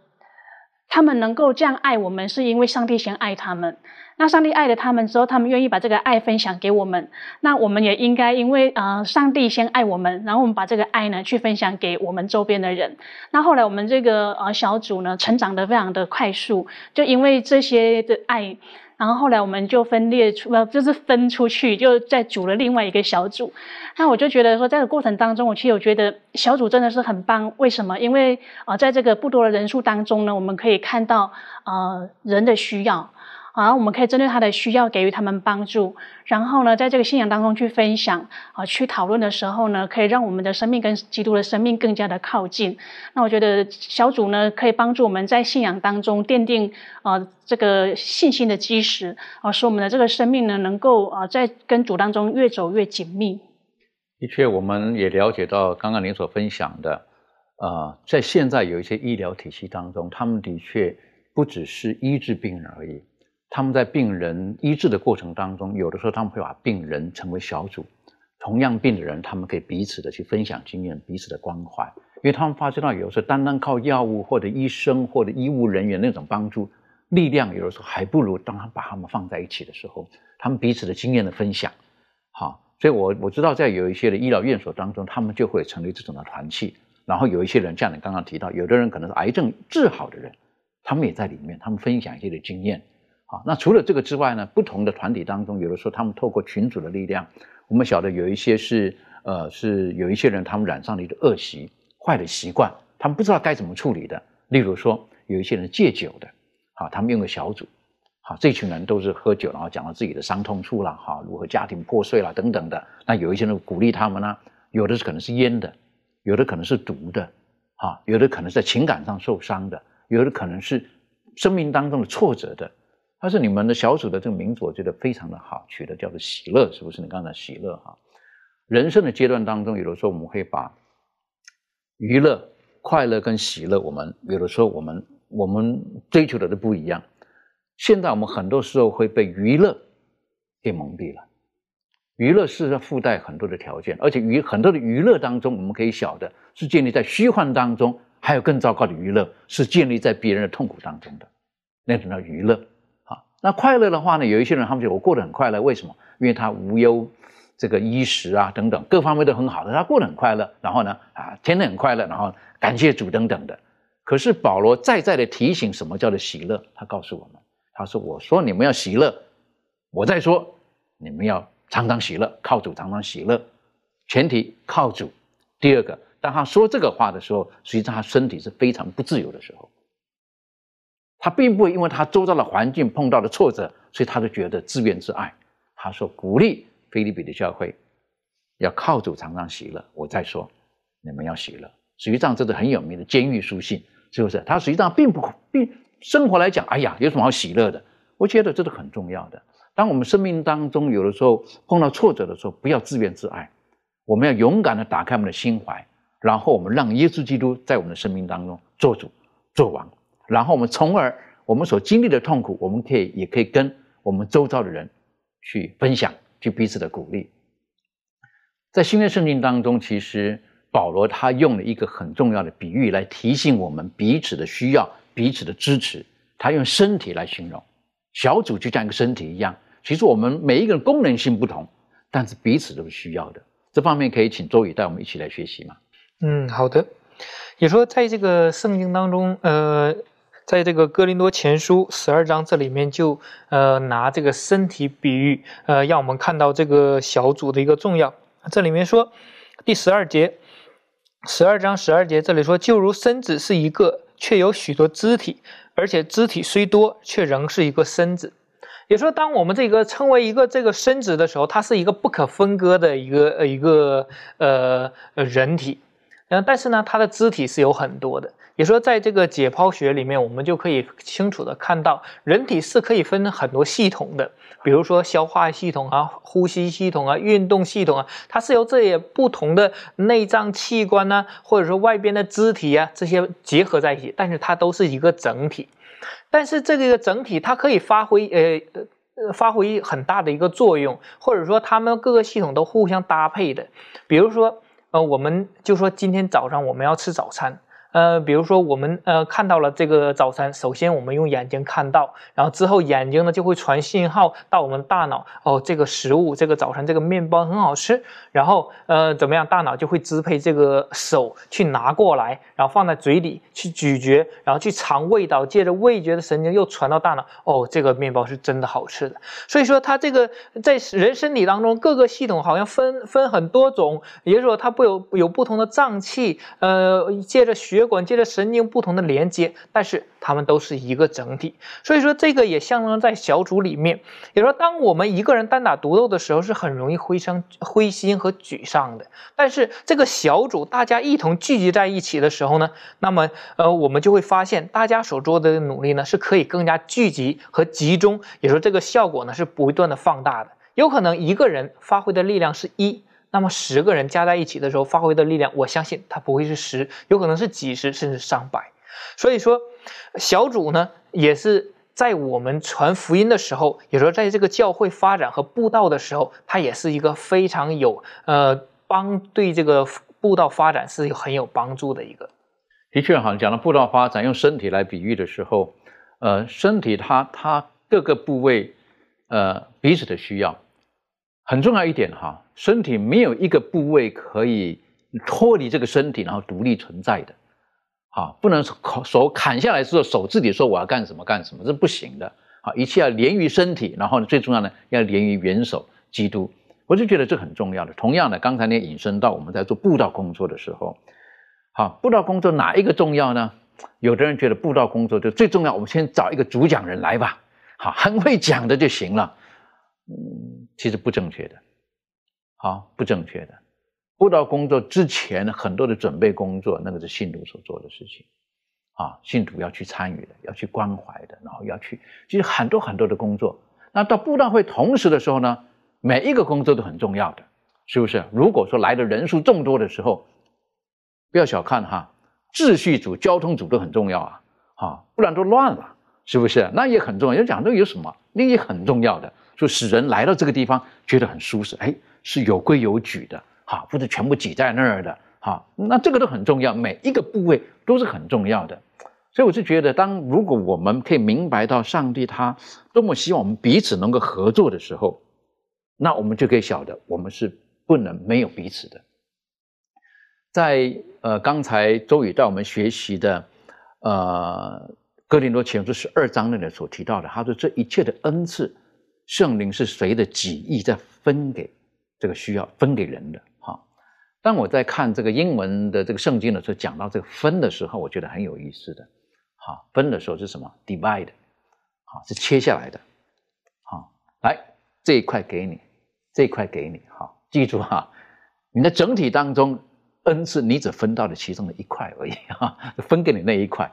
他们能够这样爱我们，是因为上帝先爱他们。那上帝爱了他们之后，他们愿意把这个爱分享给我们。那我们也应该因为呃，上帝先爱我们，然后我们把这个爱呢去分享给我们周边的人。那后来我们这个呃小组呢，成长的非常的快速，就因为这些的爱。然后后来我们就分裂出，呃，就是分出去，就再组了另外一个小组。那我就觉得说，在这个过程当中，我其实我觉得小组真的是很棒。为什么？因为啊，在这个不多的人数当中呢，我们可以看到呃人的需要。啊，我们可以针对他的需要给予他们帮助，然后呢，在这个信仰当中去分享啊，去讨论的时候呢，可以让我们的生命跟基督的生命更加的靠近。那我觉得小组呢，可以帮助我们在信仰当中奠定啊这个信心的基石啊，使我们的这个生命呢，能够啊在跟主当中越走越紧密。的确，我们也了解到刚刚您所分享的，啊，在现在有一些医疗体系当中，他们的确不只是医治病人而已。他们在病人医治的过程当中，有的时候他们会把病人成为小组，同样病的人，他们可以彼此的去分享经验，彼此的关怀，因为他们发觉到，有的时候单单靠药物或者医生或者医务人员那种帮助力量，有的时候还不如当他把他们放在一起的时候，他们彼此的经验的分享。好，所以我我知道在有一些的医疗院所当中，他们就会成立这种的团契，然后有一些人，像你刚刚提到，有的人可能是癌症治好的人，他们也在里面，他们分享一些的经验。啊，那除了这个之外呢？不同的团体当中，有的时候他们透过群组的力量，我们晓得有一些是呃，是有一些人他们染上了一个恶习、坏的习惯，他们不知道该怎么处理的。例如说，有一些人戒酒的，啊，他们用个小组，好，这群人都是喝酒，然后讲了自己的伤痛处了，哈，如何家庭破碎了等等的。那有一些人鼓励他们呢，有的是可能是烟的，有的可能是毒的，啊，有的可能是在情感上受伤的，有的可能是生命当中的挫折的。他是你们的小组的这个名字我觉得非常的好，取的叫做喜乐，是不是？你刚才喜乐哈，人生的阶段当中，有的时候我们会把娱乐、快乐跟喜乐，我们有的时候我们我们追求的都不一样。现在我们很多时候会被娱乐给蒙蔽了。娱乐是要附带很多的条件，而且娱很多的娱乐当中，我们可以晓得是建立在虚幻当中，还有更糟糕的娱乐是建立在别人的痛苦当中的，那种叫娱乐。那快乐的话呢，有一些人他们觉得我过得很快乐，为什么？因为他无忧这个衣食啊等等各方面都很好的，他过得很快乐。然后呢，啊，天天很快乐，然后感谢主等等的。可是保罗再再的提醒，什么叫做喜乐？他告诉我们，他说：“我说你们要喜乐，我再说你们要。”常常喜乐，靠主常常喜乐，前提靠主。第二个，当他说这个话的时候，实际上他身体是非常不自由的时候。他并不会因为他周遭的环境碰到的挫折，所以他就觉得自怨自艾。他说鼓励菲利比的教会要靠主常常喜乐。我再说，你们要喜乐。实际上这是很有名的监狱书信，是不是？他实际上并不并生活来讲，哎呀，有什么好喜乐的？我觉得这是很重要的。当我们生命当中有的时候碰到挫折的时候，不要自怨自艾，我们要勇敢的打开我们的心怀，然后我们让耶稣基督在我们的生命当中做主、做王，然后我们从而我们所经历的痛苦，我们可以也可以跟我们周遭的人去分享，去彼此的鼓励。在新约圣经当中，其实保罗他用了一个很重要的比喻来提醒我们彼此的需要、彼此的支持，他用身体来形容小组就像一个身体一样。其实我们每一个人功能性不同，但是彼此都是需要的。这方面可以请周宇带我们一起来学习吗？嗯，好的。也说在这个圣经当中，呃，在这个哥林多前书十二章这里面就呃拿这个身体比喻，呃，让我们看到这个小组的一个重要。这里面说第十二节，十二章十二节这里说，就如身子是一个，却有许多肢体，而且肢体虽多，却仍是一个身子。也说，当我们这个称为一个这个身子的时候，它是一个不可分割的一个呃一个呃人体，嗯，但是呢，它的肢体是有很多的。也说，在这个解剖学里面，我们就可以清楚的看到，人体是可以分很多系统的，比如说消化系统啊、呼吸系统啊、运动系统啊，它是由这些不同的内脏器官呢，或者说外边的肢体啊这些结合在一起，但是它都是一个整体。但是这个整体它可以发挥呃呃发挥很大的一个作用，或者说它们各个系统都互相搭配的。比如说呃，我们就说今天早上我们要吃早餐。呃，比如说我们呃看到了这个早餐，首先我们用眼睛看到，然后之后眼睛呢就会传信号到我们大脑，哦，这个食物这个早餐这个面包很好吃，然后呃怎么样，大脑就会支配这个手去拿过来，然后放在嘴里去咀嚼，然后去尝味道，借着味觉的神经又传到大脑，哦，这个面包是真的好吃的。所以说它这个在人身体当中各个系统好像分分很多种，也就是说它不有有不同的脏器，呃，借着血。管接着神经不同的连接，但是它们都是一个整体，所以说这个也象征在小组里面。也说，当我们一个人单打独斗的时候，是很容易灰伤、灰心和沮丧的。但是这个小组大家一同聚集在一起的时候呢，那么呃，我们就会发现，大家所做的努力呢，是可以更加聚集和集中。也说这个效果呢，是不断的放大的。有可能一个人发挥的力量是一。那么十个人加在一起的时候，发挥的力量，我相信它不会是十，有可能是几十甚至上百。所以说，小组呢，也是在我们传福音的时候，也说在这个教会发展和布道的时候，它也是一个非常有呃帮对这个布道发展是有很有帮助的一个。的确，哈，讲到布道发展，用身体来比喻的时候，呃，身体它它各个部位呃彼此的需要。很重要一点哈，身体没有一个部位可以脱离这个身体，然后独立存在的，啊，不能手砍下来之后手自己说我要干什么干什么，这不行的，啊，一切要连于身体，然后呢，最重要的要连于元首基督，我就觉得这很重要的。同样的，刚才你引申到我们在做布道工作的时候，好，布道工作哪一个重要呢？有的人觉得布道工作就最重要，我们先找一个主讲人来吧，好，很会讲的就行了，嗯。其实不正确的，好不正确的。布道工作之前很多的准备工作，那个是信徒所做的事情，啊，信徒要去参与的，要去关怀的，然后要去，其实很多很多的工作。那到布道会同时的时候呢，每一个工作都很重要的，是不是？如果说来的人数众多的时候，不要小看哈，秩序组、交通组都很重要啊，啊，不然都乱了，是不是？那也很重要。要讲这有什么？那也很重要的，就使人来到这个地方觉得很舒适，哎，是有规有矩的，哈，不是全部挤在那儿的，哈，那这个都很重要，每一个部位都是很重要的。所以我就觉得，当如果我们可以明白到上帝他多么希望我们彼此能够合作的时候，那我们就可以晓得，我们是不能没有彼此的。在呃，刚才周宇带我们学习的，呃，哥林多前书十二章那里所提到的，他说这一切的恩赐，圣灵是随着己意在分给这个需要分给人的。哈，当我在看这个英文的这个圣经的时候，讲到这个分的时候，我觉得很有意思的。哈，分的时候是什么？divide，好，是切下来的。好，来这一块给你，这一块给你。好，记住哈，你的整体当中。恩赐你只分到了其中的一块而已哈，分给你那一块，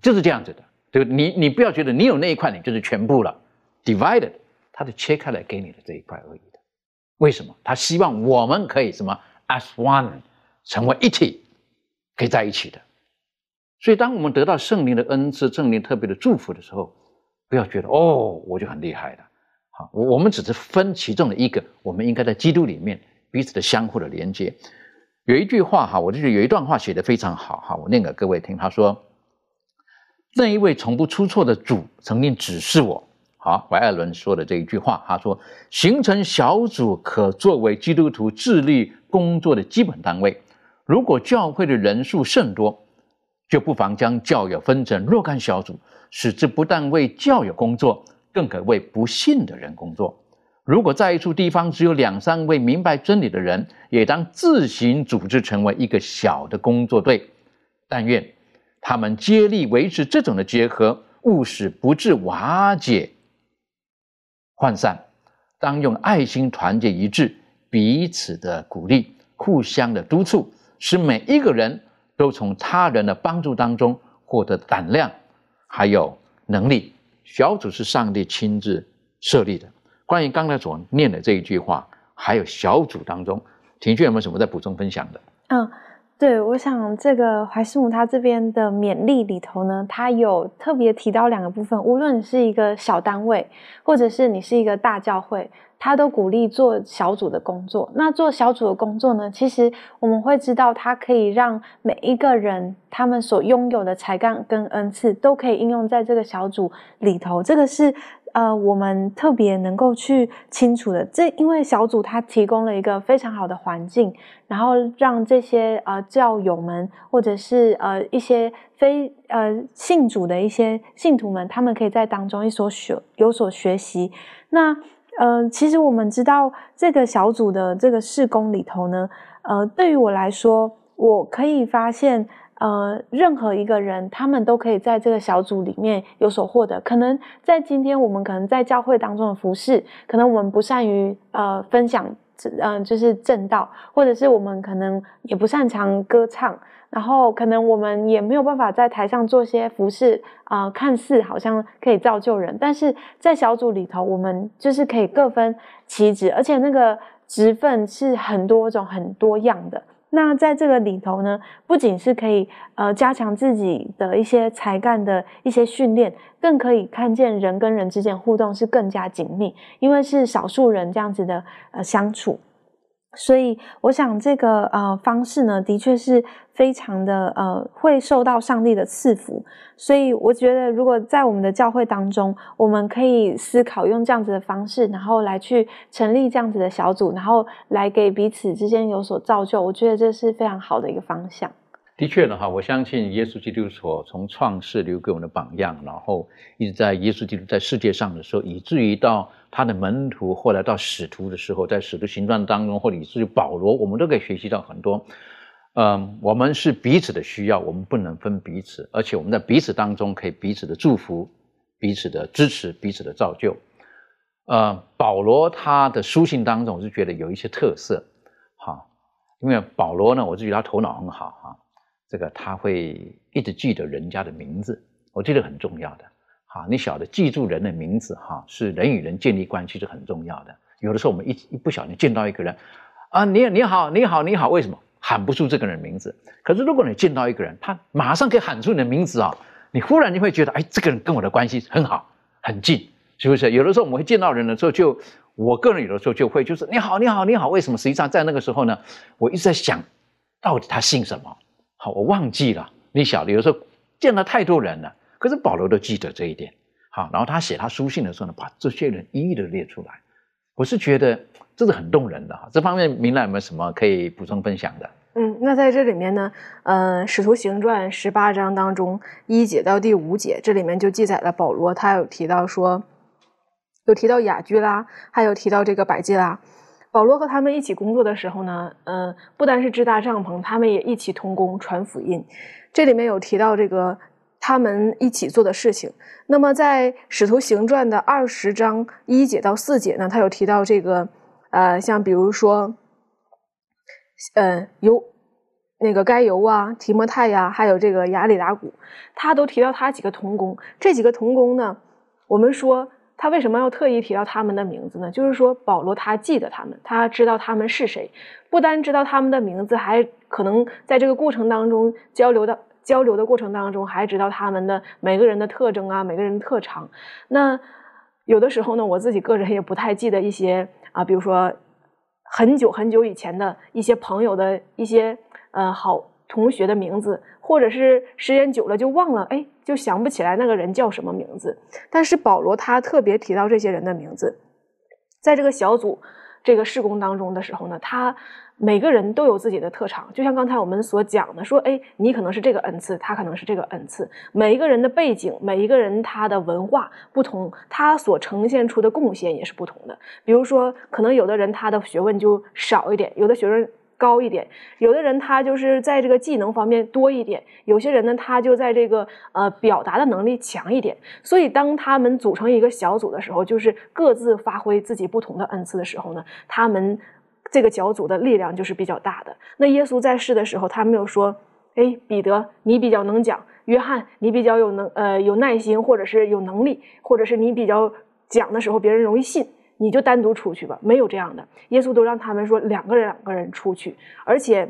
就是这样子的，对你你不要觉得你有那一块，你就是全部了，divided，他就切开来给你的这一块而已的。为什么？他希望我们可以什么 as one，成为一体，可以在一起的。所以，当我们得到圣灵的恩赐、圣灵特别的祝福的时候，不要觉得哦，我就很厉害了。好，我我们只是分其中的一个，我们应该在基督里面彼此的相互的连接。有一句话哈，我就觉得有一段话写的非常好哈，我念给各位听。他说：“那一位从不出错的主曾经指示我，好，怀艾伦说的这一句话，他说，形成小组可作为基督徒智力工作的基本单位。如果教会的人数甚多，就不妨将教友分成若干小组，使之不但为教友工作，更可为不信的人工作。”如果在一处地方只有两三位明白真理的人，也当自行组织成为一个小的工作队。但愿他们接力维持这种的结合，务使不致瓦解、涣散。当用爱心团结一致，彼此的鼓励，互相的督促，使每一个人都从他人的帮助当中获得胆量，还有能力。小组是上帝亲自设立的。关于刚才所念的这一句话，还有小组当中，庭俊有没有什么在补充分享的？嗯，对，我想这个怀师母他这边的勉励里头呢，他有特别提到两个部分，无论是一个小单位，或者是你是一个大教会，他都鼓励做小组的工作。那做小组的工作呢，其实我们会知道，它可以让每一个人他们所拥有的才干跟恩赐，都可以应用在这个小组里头。这个是。呃，我们特别能够去清楚的，这因为小组它提供了一个非常好的环境，然后让这些呃教友们或者是呃一些非呃信主的一些信徒们，他们可以在当中一所学有所学习。那呃，其实我们知道这个小组的这个事工里头呢，呃，对于我来说，我可以发现。呃，任何一个人，他们都可以在这个小组里面有所获得。可能在今天，我们可能在教会当中的服饰，可能我们不善于呃分享，嗯，就是正道，或者是我们可能也不擅长歌唱，然后可能我们也没有办法在台上做些服饰啊，看似好像可以造就人，但是在小组里头，我们就是可以各分其职，而且那个职分是很多种、很多样的。那在这个里头呢，不仅是可以呃加强自己的一些才干的一些训练，更可以看见人跟人之间互动是更加紧密，因为是少数人这样子的呃相处。所以，我想这个呃方式呢，的确是非常的呃会受到上帝的赐福。所以，我觉得如果在我们的教会当中，我们可以思考用这样子的方式，然后来去成立这样子的小组，然后来给彼此之间有所造就。我觉得这是非常好的一个方向。的确呢，哈，我相信耶稣基督所从创世留给我们的榜样，然后一直在耶稣基督在世界上的时候，以至于到他的门徒，后来到使徒的时候，在使徒行传当中，或者以至于保罗，我们都可以学习到很多。嗯，我们是彼此的需要，我们不能分彼此，而且我们在彼此当中可以彼此的祝福、彼此的支持、彼此的造就。呃，保罗他的书信当中，我是觉得有一些特色，哈，因为保罗呢，我是觉得他头脑很好，哈。这个他会一直记得人家的名字，我觉得很重要的。好，你晓得记住人的名字哈，是人与人建立关系是很重要的。有的时候我们一一不小心见到一个人，啊，你你好，你好，你好，为什么喊不出这个人名字？可是如果你见到一个人，他马上可以喊出你的名字啊，你忽然就会觉得，哎，这个人跟我的关系很好，很近，是不是？有的时候我们会见到人的时候，就我个人有的时候就会就是你好，你好，你好，为什么？实际上在那个时候呢，我一直在想，到底他姓什么？好，我忘记了。你晓得，有时候见了太多人了。可是保罗都记得这一点，好，然后他写他书信的时候呢，把这些人一一的列出来，我是觉得这是很动人的哈。这方面明兰有没有什么可以补充分享的？嗯，那在这里面呢，呃，《使徒行传》十八章当中一节到第五节，这里面就记载了保罗他有提到说，有提到雅居拉，还有提到这个百基拉，保罗和他们一起工作的时候呢，嗯，不单是支搭帐篷，他们也一起同工传福音。这里面有提到这个。他们一起做的事情。那么，在《使徒行传》的二十章一节到四节呢，他有提到这个，呃，像比如说，呃，有那个该犹啊、提摩太呀，还有这个亚里达古，他都提到他几个同工。这几个同工呢，我们说他为什么要特意提到他们的名字呢？就是说，保罗他记得他们，他知道他们是谁，不单知道他们的名字，还可能在这个过程当中交流的。交流的过程当中，还知道他们的每个人的特征啊，每个人的特长。那有的时候呢，我自己个人也不太记得一些啊，比如说很久很久以前的一些朋友的一些呃好同学的名字，或者是时间久了就忘了，哎，就想不起来那个人叫什么名字。但是保罗他特别提到这些人的名字，在这个小组这个事工当中的时候呢，他。每个人都有自己的特长，就像刚才我们所讲的，说，哎，你可能是这个恩赐，他可能是这个恩赐。每一个人的背景，每一个人他的文化不同，他所呈现出的贡献也是不同的。比如说，可能有的人他的学问就少一点，有的学问高一点，有的人他就是在这个技能方面多一点，有些人呢他就在这个呃表达的能力强一点。所以，当他们组成一个小组的时候，就是各自发挥自己不同的恩赐的时候呢，他们。这个小组的力量就是比较大的。那耶稣在世的时候，他没有说：“哎，彼得，你比较能讲；约翰，你比较有能呃有耐心，或者是有能力，或者是你比较讲的时候别人容易信，你就单独出去吧。”没有这样的，耶稣都让他们说两个人两个人出去，而且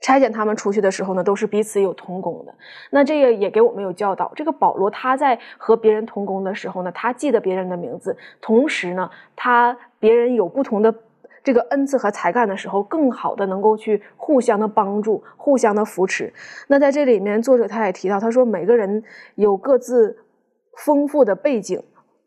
差遣他们出去的时候呢，都是彼此有同工的。那这个也给我们有教导。这个保罗他在和别人同工的时候呢，他记得别人的名字，同时呢，他别人有不同的。这个恩赐和才干的时候，更好的能够去互相的帮助、互相的扶持。那在这里面，作者他也提到，他说每个人有各自丰富的背景，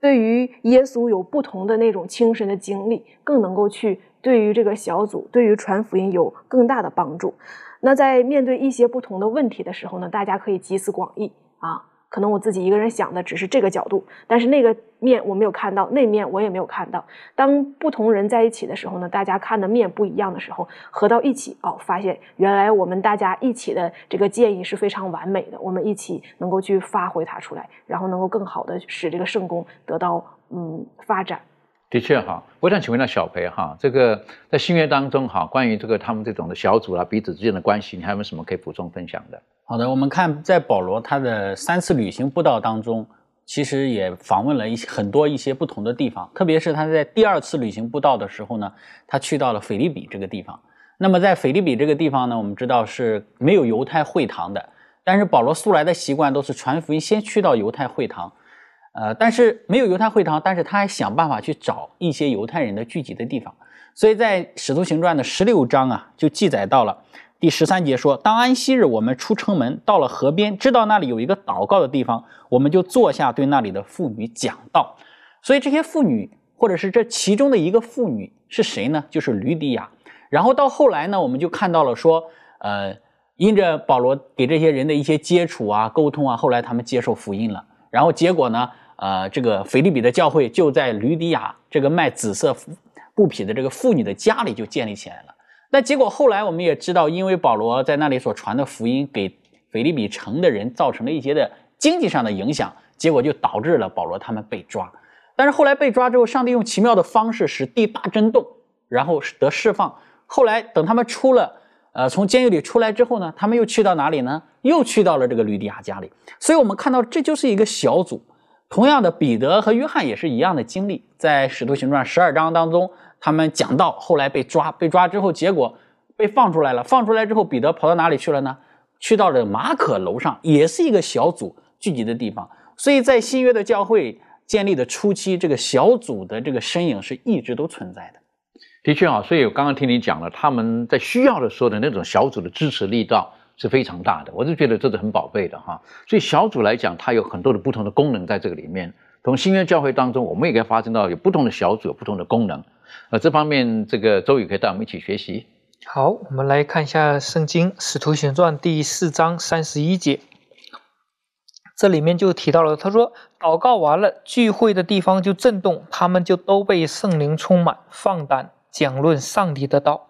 对于耶稣有不同的那种亲身的经历，更能够去对于这个小组、对于传福音有更大的帮助。那在面对一些不同的问题的时候呢，大家可以集思广益啊。可能我自己一个人想的只是这个角度，但是那个面我没有看到，那面我也没有看到。当不同人在一起的时候呢，大家看的面不一样的时候，合到一起哦，发现原来我们大家一起的这个建议是非常完美的，我们一起能够去发挥它出来，然后能够更好的使这个圣功得到嗯发展。的确哈，我想请问一下小裴哈，这个在新约当中哈，关于这个他们这种的小组啊，彼此之间的关系，你还有没有什么可以补充分享的？好的，我们看在保罗他的三次旅行布道当中，其实也访问了一些很多一些不同的地方，特别是他在第二次旅行布道的时候呢，他去到了腓利比这个地方。那么在腓利比这个地方呢，我们知道是没有犹太会堂的，但是保罗素来的习惯都是传福音先去到犹太会堂，呃，但是没有犹太会堂，但是他还想办法去找一些犹太人的聚集的地方，所以在使徒行传的十六章啊，就记载到了。第十三节说：“当安息日，我们出城门，到了河边，知道那里有一个祷告的地方，我们就坐下，对那里的妇女讲道。所以这些妇女，或者是这其中的一个妇女是谁呢？就是吕底亚。然后到后来呢，我们就看到了说，呃，因着保罗给这些人的一些接触啊、沟通啊，后来他们接受福音了。然后结果呢，呃，这个腓利比的教会就在吕底亚这个卖紫色布匹的这个妇女的家里就建立起来了。”那结果后来我们也知道，因为保罗在那里所传的福音给腓利比城的人造成了一些的经济上的影响，结果就导致了保罗他们被抓。但是后来被抓之后，上帝用奇妙的方式使地大震动，然后得释放。后来等他们出了呃，从监狱里出来之后呢，他们又去到哪里呢？又去到了这个吕底亚家里。所以，我们看到这就是一个小组。同样的，彼得和约翰也是一样的经历，在使徒行传十二章当中，他们讲到后来被抓，被抓之后，结果被放出来了。放出来之后，彼得跑到哪里去了呢？去到了马可楼上，也是一个小组聚集的地方。所以在新约的教会建立的初期，这个小组的这个身影是一直都存在的。的确啊，所以我刚刚听你讲了，他们在需要的时候的那种小组的支持力道是非常大的，我就觉得这是很宝贝的哈。所以小组来讲，它有很多的不同的功能在这个里面。从新约教会当中，我们也可以发现到有不同的小组有不同的功能。呃，这方面这个周宇可以带我们一起学习。好，我们来看一下圣经《使徒行传》第四章三十一节，这里面就提到了，他说祷告完了，聚会的地方就震动，他们就都被圣灵充满，放胆。讲论上帝的道，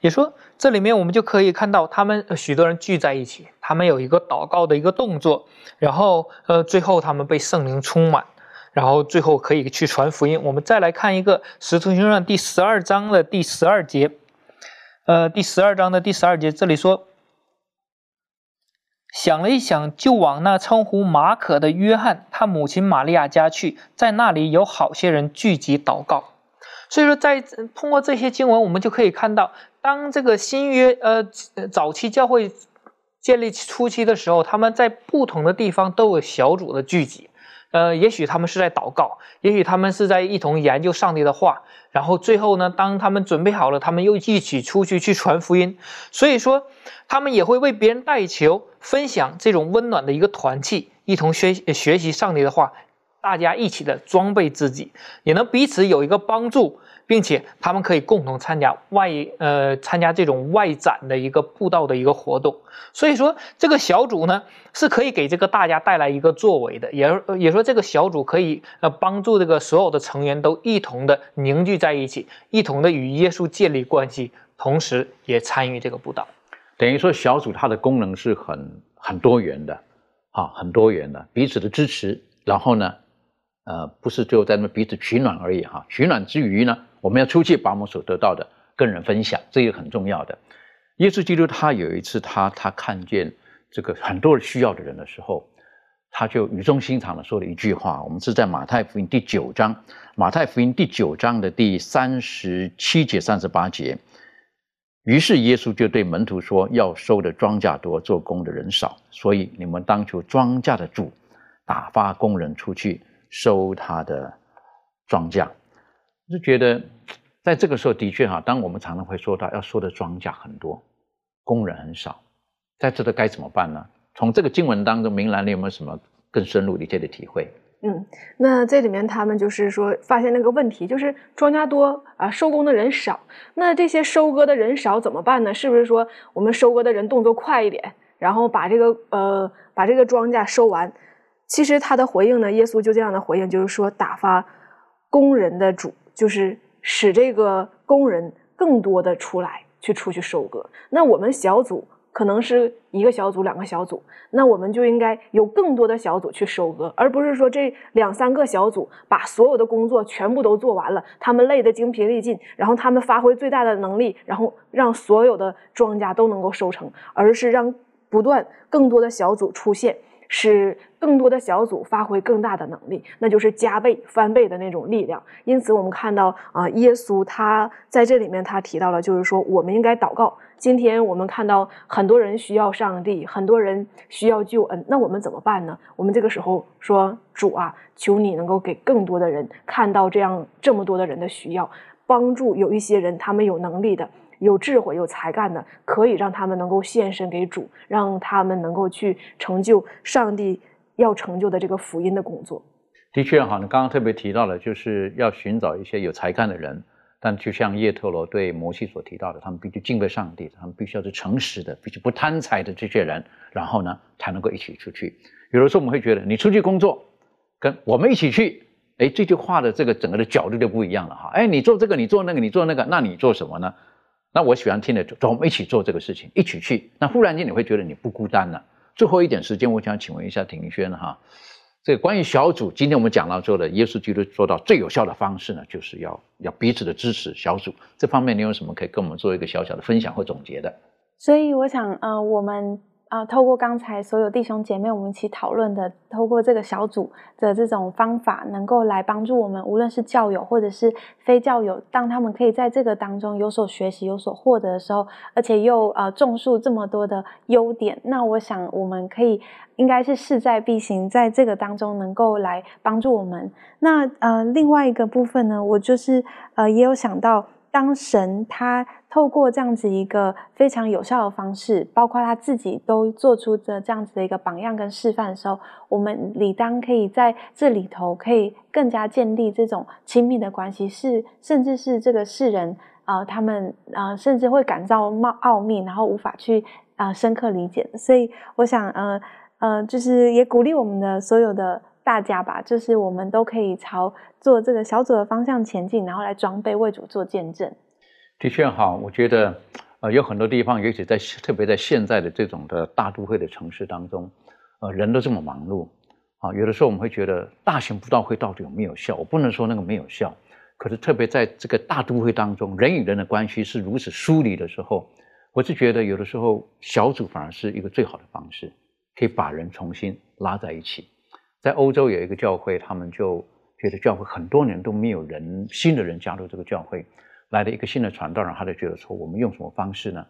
也说这里面我们就可以看到，他们许多人聚在一起，他们有一个祷告的一个动作，然后呃，最后他们被圣灵充满，然后最后可以去传福音。我们再来看一个《使徒行传》第十二章的第十二节，呃，第十二章的第十二节，这里说，想了一想，就往那称呼马可的约翰他母亲玛利亚家去，在那里有好些人聚集祷告。所以说，在通过这些经文，我们就可以看到，当这个新约呃早期教会建立初期的时候，他们在不同的地方都有小组的聚集，呃，也许他们是在祷告，也许他们是在一同研究上帝的话，然后最后呢，当他们准备好了，他们又一起出去去传福音。所以说，他们也会为别人代求，分享这种温暖的一个团契，一同学学习上帝的话。大家一起的装备自己，也能彼此有一个帮助，并且他们可以共同参加外呃参加这种外展的一个布道的一个活动。所以说，这个小组呢是可以给这个大家带来一个作为的，也也说这个小组可以呃帮助这个所有的成员都一同的凝聚在一起，一同的与耶稣建立关系，同时也参与这个布道。等于说，小组它的功能是很很多元的，啊，很多元的，彼此的支持，然后呢。呃，不是最后在那彼此取暖而已哈，取暖之余呢，我们要出去把我们所得到的跟人分享，这也很重要的。耶稣基督他有一次他他看见这个很多需要的人的时候，他就语重心长的说了一句话，我们是在马太福音第九章，马太福音第九章的第三十七节、三十八节。于是耶稣就对门徒说：“要收的庄稼多，做工的人少，所以你们当求庄稼的主打发工人出去。”收他的庄稼，就觉得在这个时候的确哈，当我们常常会说到要收的庄稼很多，工人很少，在这的该怎么办呢？从这个经文当中，明兰，你有没有什么更深入理解的体会？嗯，那这里面他们就是说发现那个问题，就是庄稼多啊，收工的人少，那这些收割的人少怎么办呢？是不是说我们收割的人动作快一点，然后把这个呃把这个庄稼收完？其实他的回应呢，耶稣就这样的回应，就是说打发工人的主，就是使这个工人更多的出来去出去收割。那我们小组可能是一个小组、两个小组，那我们就应该有更多的小组去收割，而不是说这两三个小组把所有的工作全部都做完了，他们累得精疲力尽，然后他们发挥最大的能力，然后让所有的庄稼都能够收成，而是让不断更多的小组出现。使更多的小组发挥更大的能力，那就是加倍翻倍的那种力量。因此，我们看到啊，耶稣他在这里面他提到了，就是说我们应该祷告。今天我们看到很多人需要上帝，很多人需要救恩，那我们怎么办呢？我们这个时候说主啊，求你能够给更多的人看到这样这么多的人的需要，帮助有一些人他们有能力的。有智慧、有才干的，可以让他们能够献身给主，让他们能够去成就上帝要成就的这个福音的工作。的确，哈，你刚刚特别提到了，就是要寻找一些有才干的人。但就像叶特罗对摩西所提到的，他们必须敬畏上帝，他们必须要是诚实的，必须不贪财的这些人，然后呢，才能够一起出去。有的时候我们会觉得，你出去工作，跟我们一起去，哎，这句话的这个整个的角度就不一样了哈。哎，你做这个，你做那个，你做那个，那你做什么呢？那我喜欢听的，就，我们一起做这个事情，一起去。那忽然间你会觉得你不孤单了。最后一点时间，我想请问一下庭轩哈，这个关于小组，今天我们讲到做的，耶稣基督做到最有效的方式呢，就是要要彼此的支持。小组这方面，你有什么可以跟我们做一个小小的分享和总结的？所以我想，呃，我们。啊，透过刚才所有弟兄姐妹我们一起讨论的，透过这个小组的这种方法，能够来帮助我们，无论是教友或者是非教友，当他们可以在这个当中有所学习、有所获得的时候，而且又呃种树这么多的优点，那我想我们可以应该是势在必行，在这个当中能够来帮助我们。那呃另外一个部分呢，我就是呃也有想到。当神他透过这样子一个非常有效的方式，包括他自己都做出的这样子的一个榜样跟示范的时候，我们理当可以在这里头可以更加建立这种亲密的关系，是甚至是这个世人啊，他们啊甚至会感到冒奥秘，然后无法去啊深刻理解。所以我想，呃呃，就是也鼓励我们的所有的。大家吧，就是我们都可以朝做这个小组的方向前进，然后来装备为主做见证。的确哈，我觉得呃有很多地方，尤其在特别在现在的这种的大都会的城市当中，呃人都这么忙碌啊，有的时候我们会觉得大型布道会到底有没有效？我不能说那个没有效，可是特别在这个大都会当中，人与人的关系是如此疏离的时候，我是觉得有的时候小组反而是一个最好的方式，可以把人重新拉在一起。在欧洲有一个教会，他们就觉得教会很多年都没有人新的人加入这个教会，来了一个新的传道人，他就觉得说我们用什么方式呢？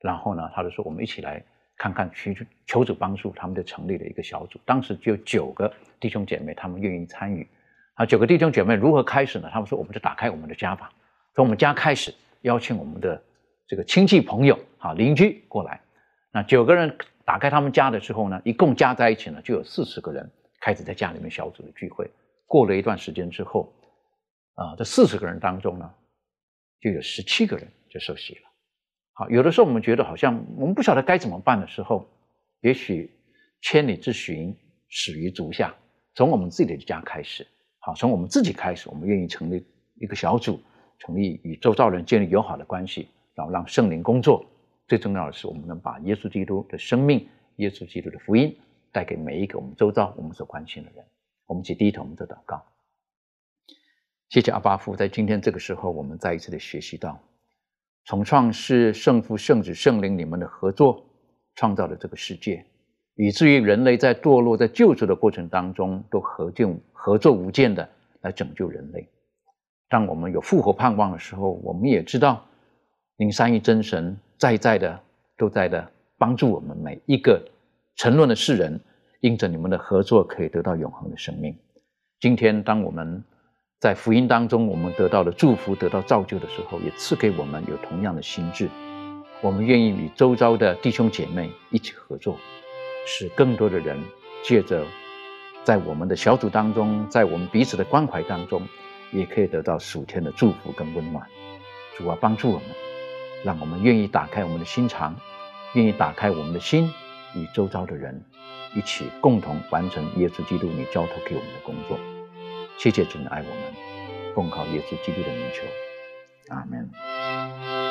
然后呢，他就说我们一起来看看求求主帮助，他们就成立了一个小组。当时就有九个弟兄姐妹，他们愿意参与。啊，九个弟兄姐妹如何开始呢？他们说我们就打开我们的家吧，从我们家开始，邀请我们的这个亲戚朋友、啊邻居过来。那九个人打开他们家的时候呢，一共加在一起呢就有四十个人。开始在家里面小组的聚会，过了一段时间之后，啊，这四十个人当中呢，就有十七个人就受洗了。好，有的时候我们觉得好像我们不晓得该怎么办的时候，也许千里之寻始于足下，从我们自己的家开始，好，从我们自己开始，我们愿意成立一个小组，成立与周遭人建立友好的关系，然后让圣灵工作。最重要的是，我们能把耶稣基督的生命、耶稣基督的福音。带给每一个我们周遭我们所关心的人，我们起低头，我们做祷告。谢谢阿巴父，在今天这个时候，我们再一次的学习到，从创世圣父、圣子、圣灵你们的合作，创造了这个世界，以至于人类在堕落、在救赎的过程当中，都合尽合作无间的来拯救人类。当我们有复活盼望的时候，我们也知道，您三一真神在在的都在的帮助我们每一个。沉沦的世人，因着你们的合作，可以得到永恒的生命。今天，当我们在福音当中，我们得到了祝福，得到造就的时候，也赐给我们有同样的心智。我们愿意与周遭的弟兄姐妹一起合作，使更多的人借着在我们的小组当中，在我们彼此的关怀当中，也可以得到属天的祝福跟温暖。主啊，帮助我们，让我们愿意打开我们的心肠，愿意打开我们的心。与周遭的人一起共同完成耶稣基督你交托给我们的工作，谢谢主爱我们，奉靠耶稣基督的名求，阿门。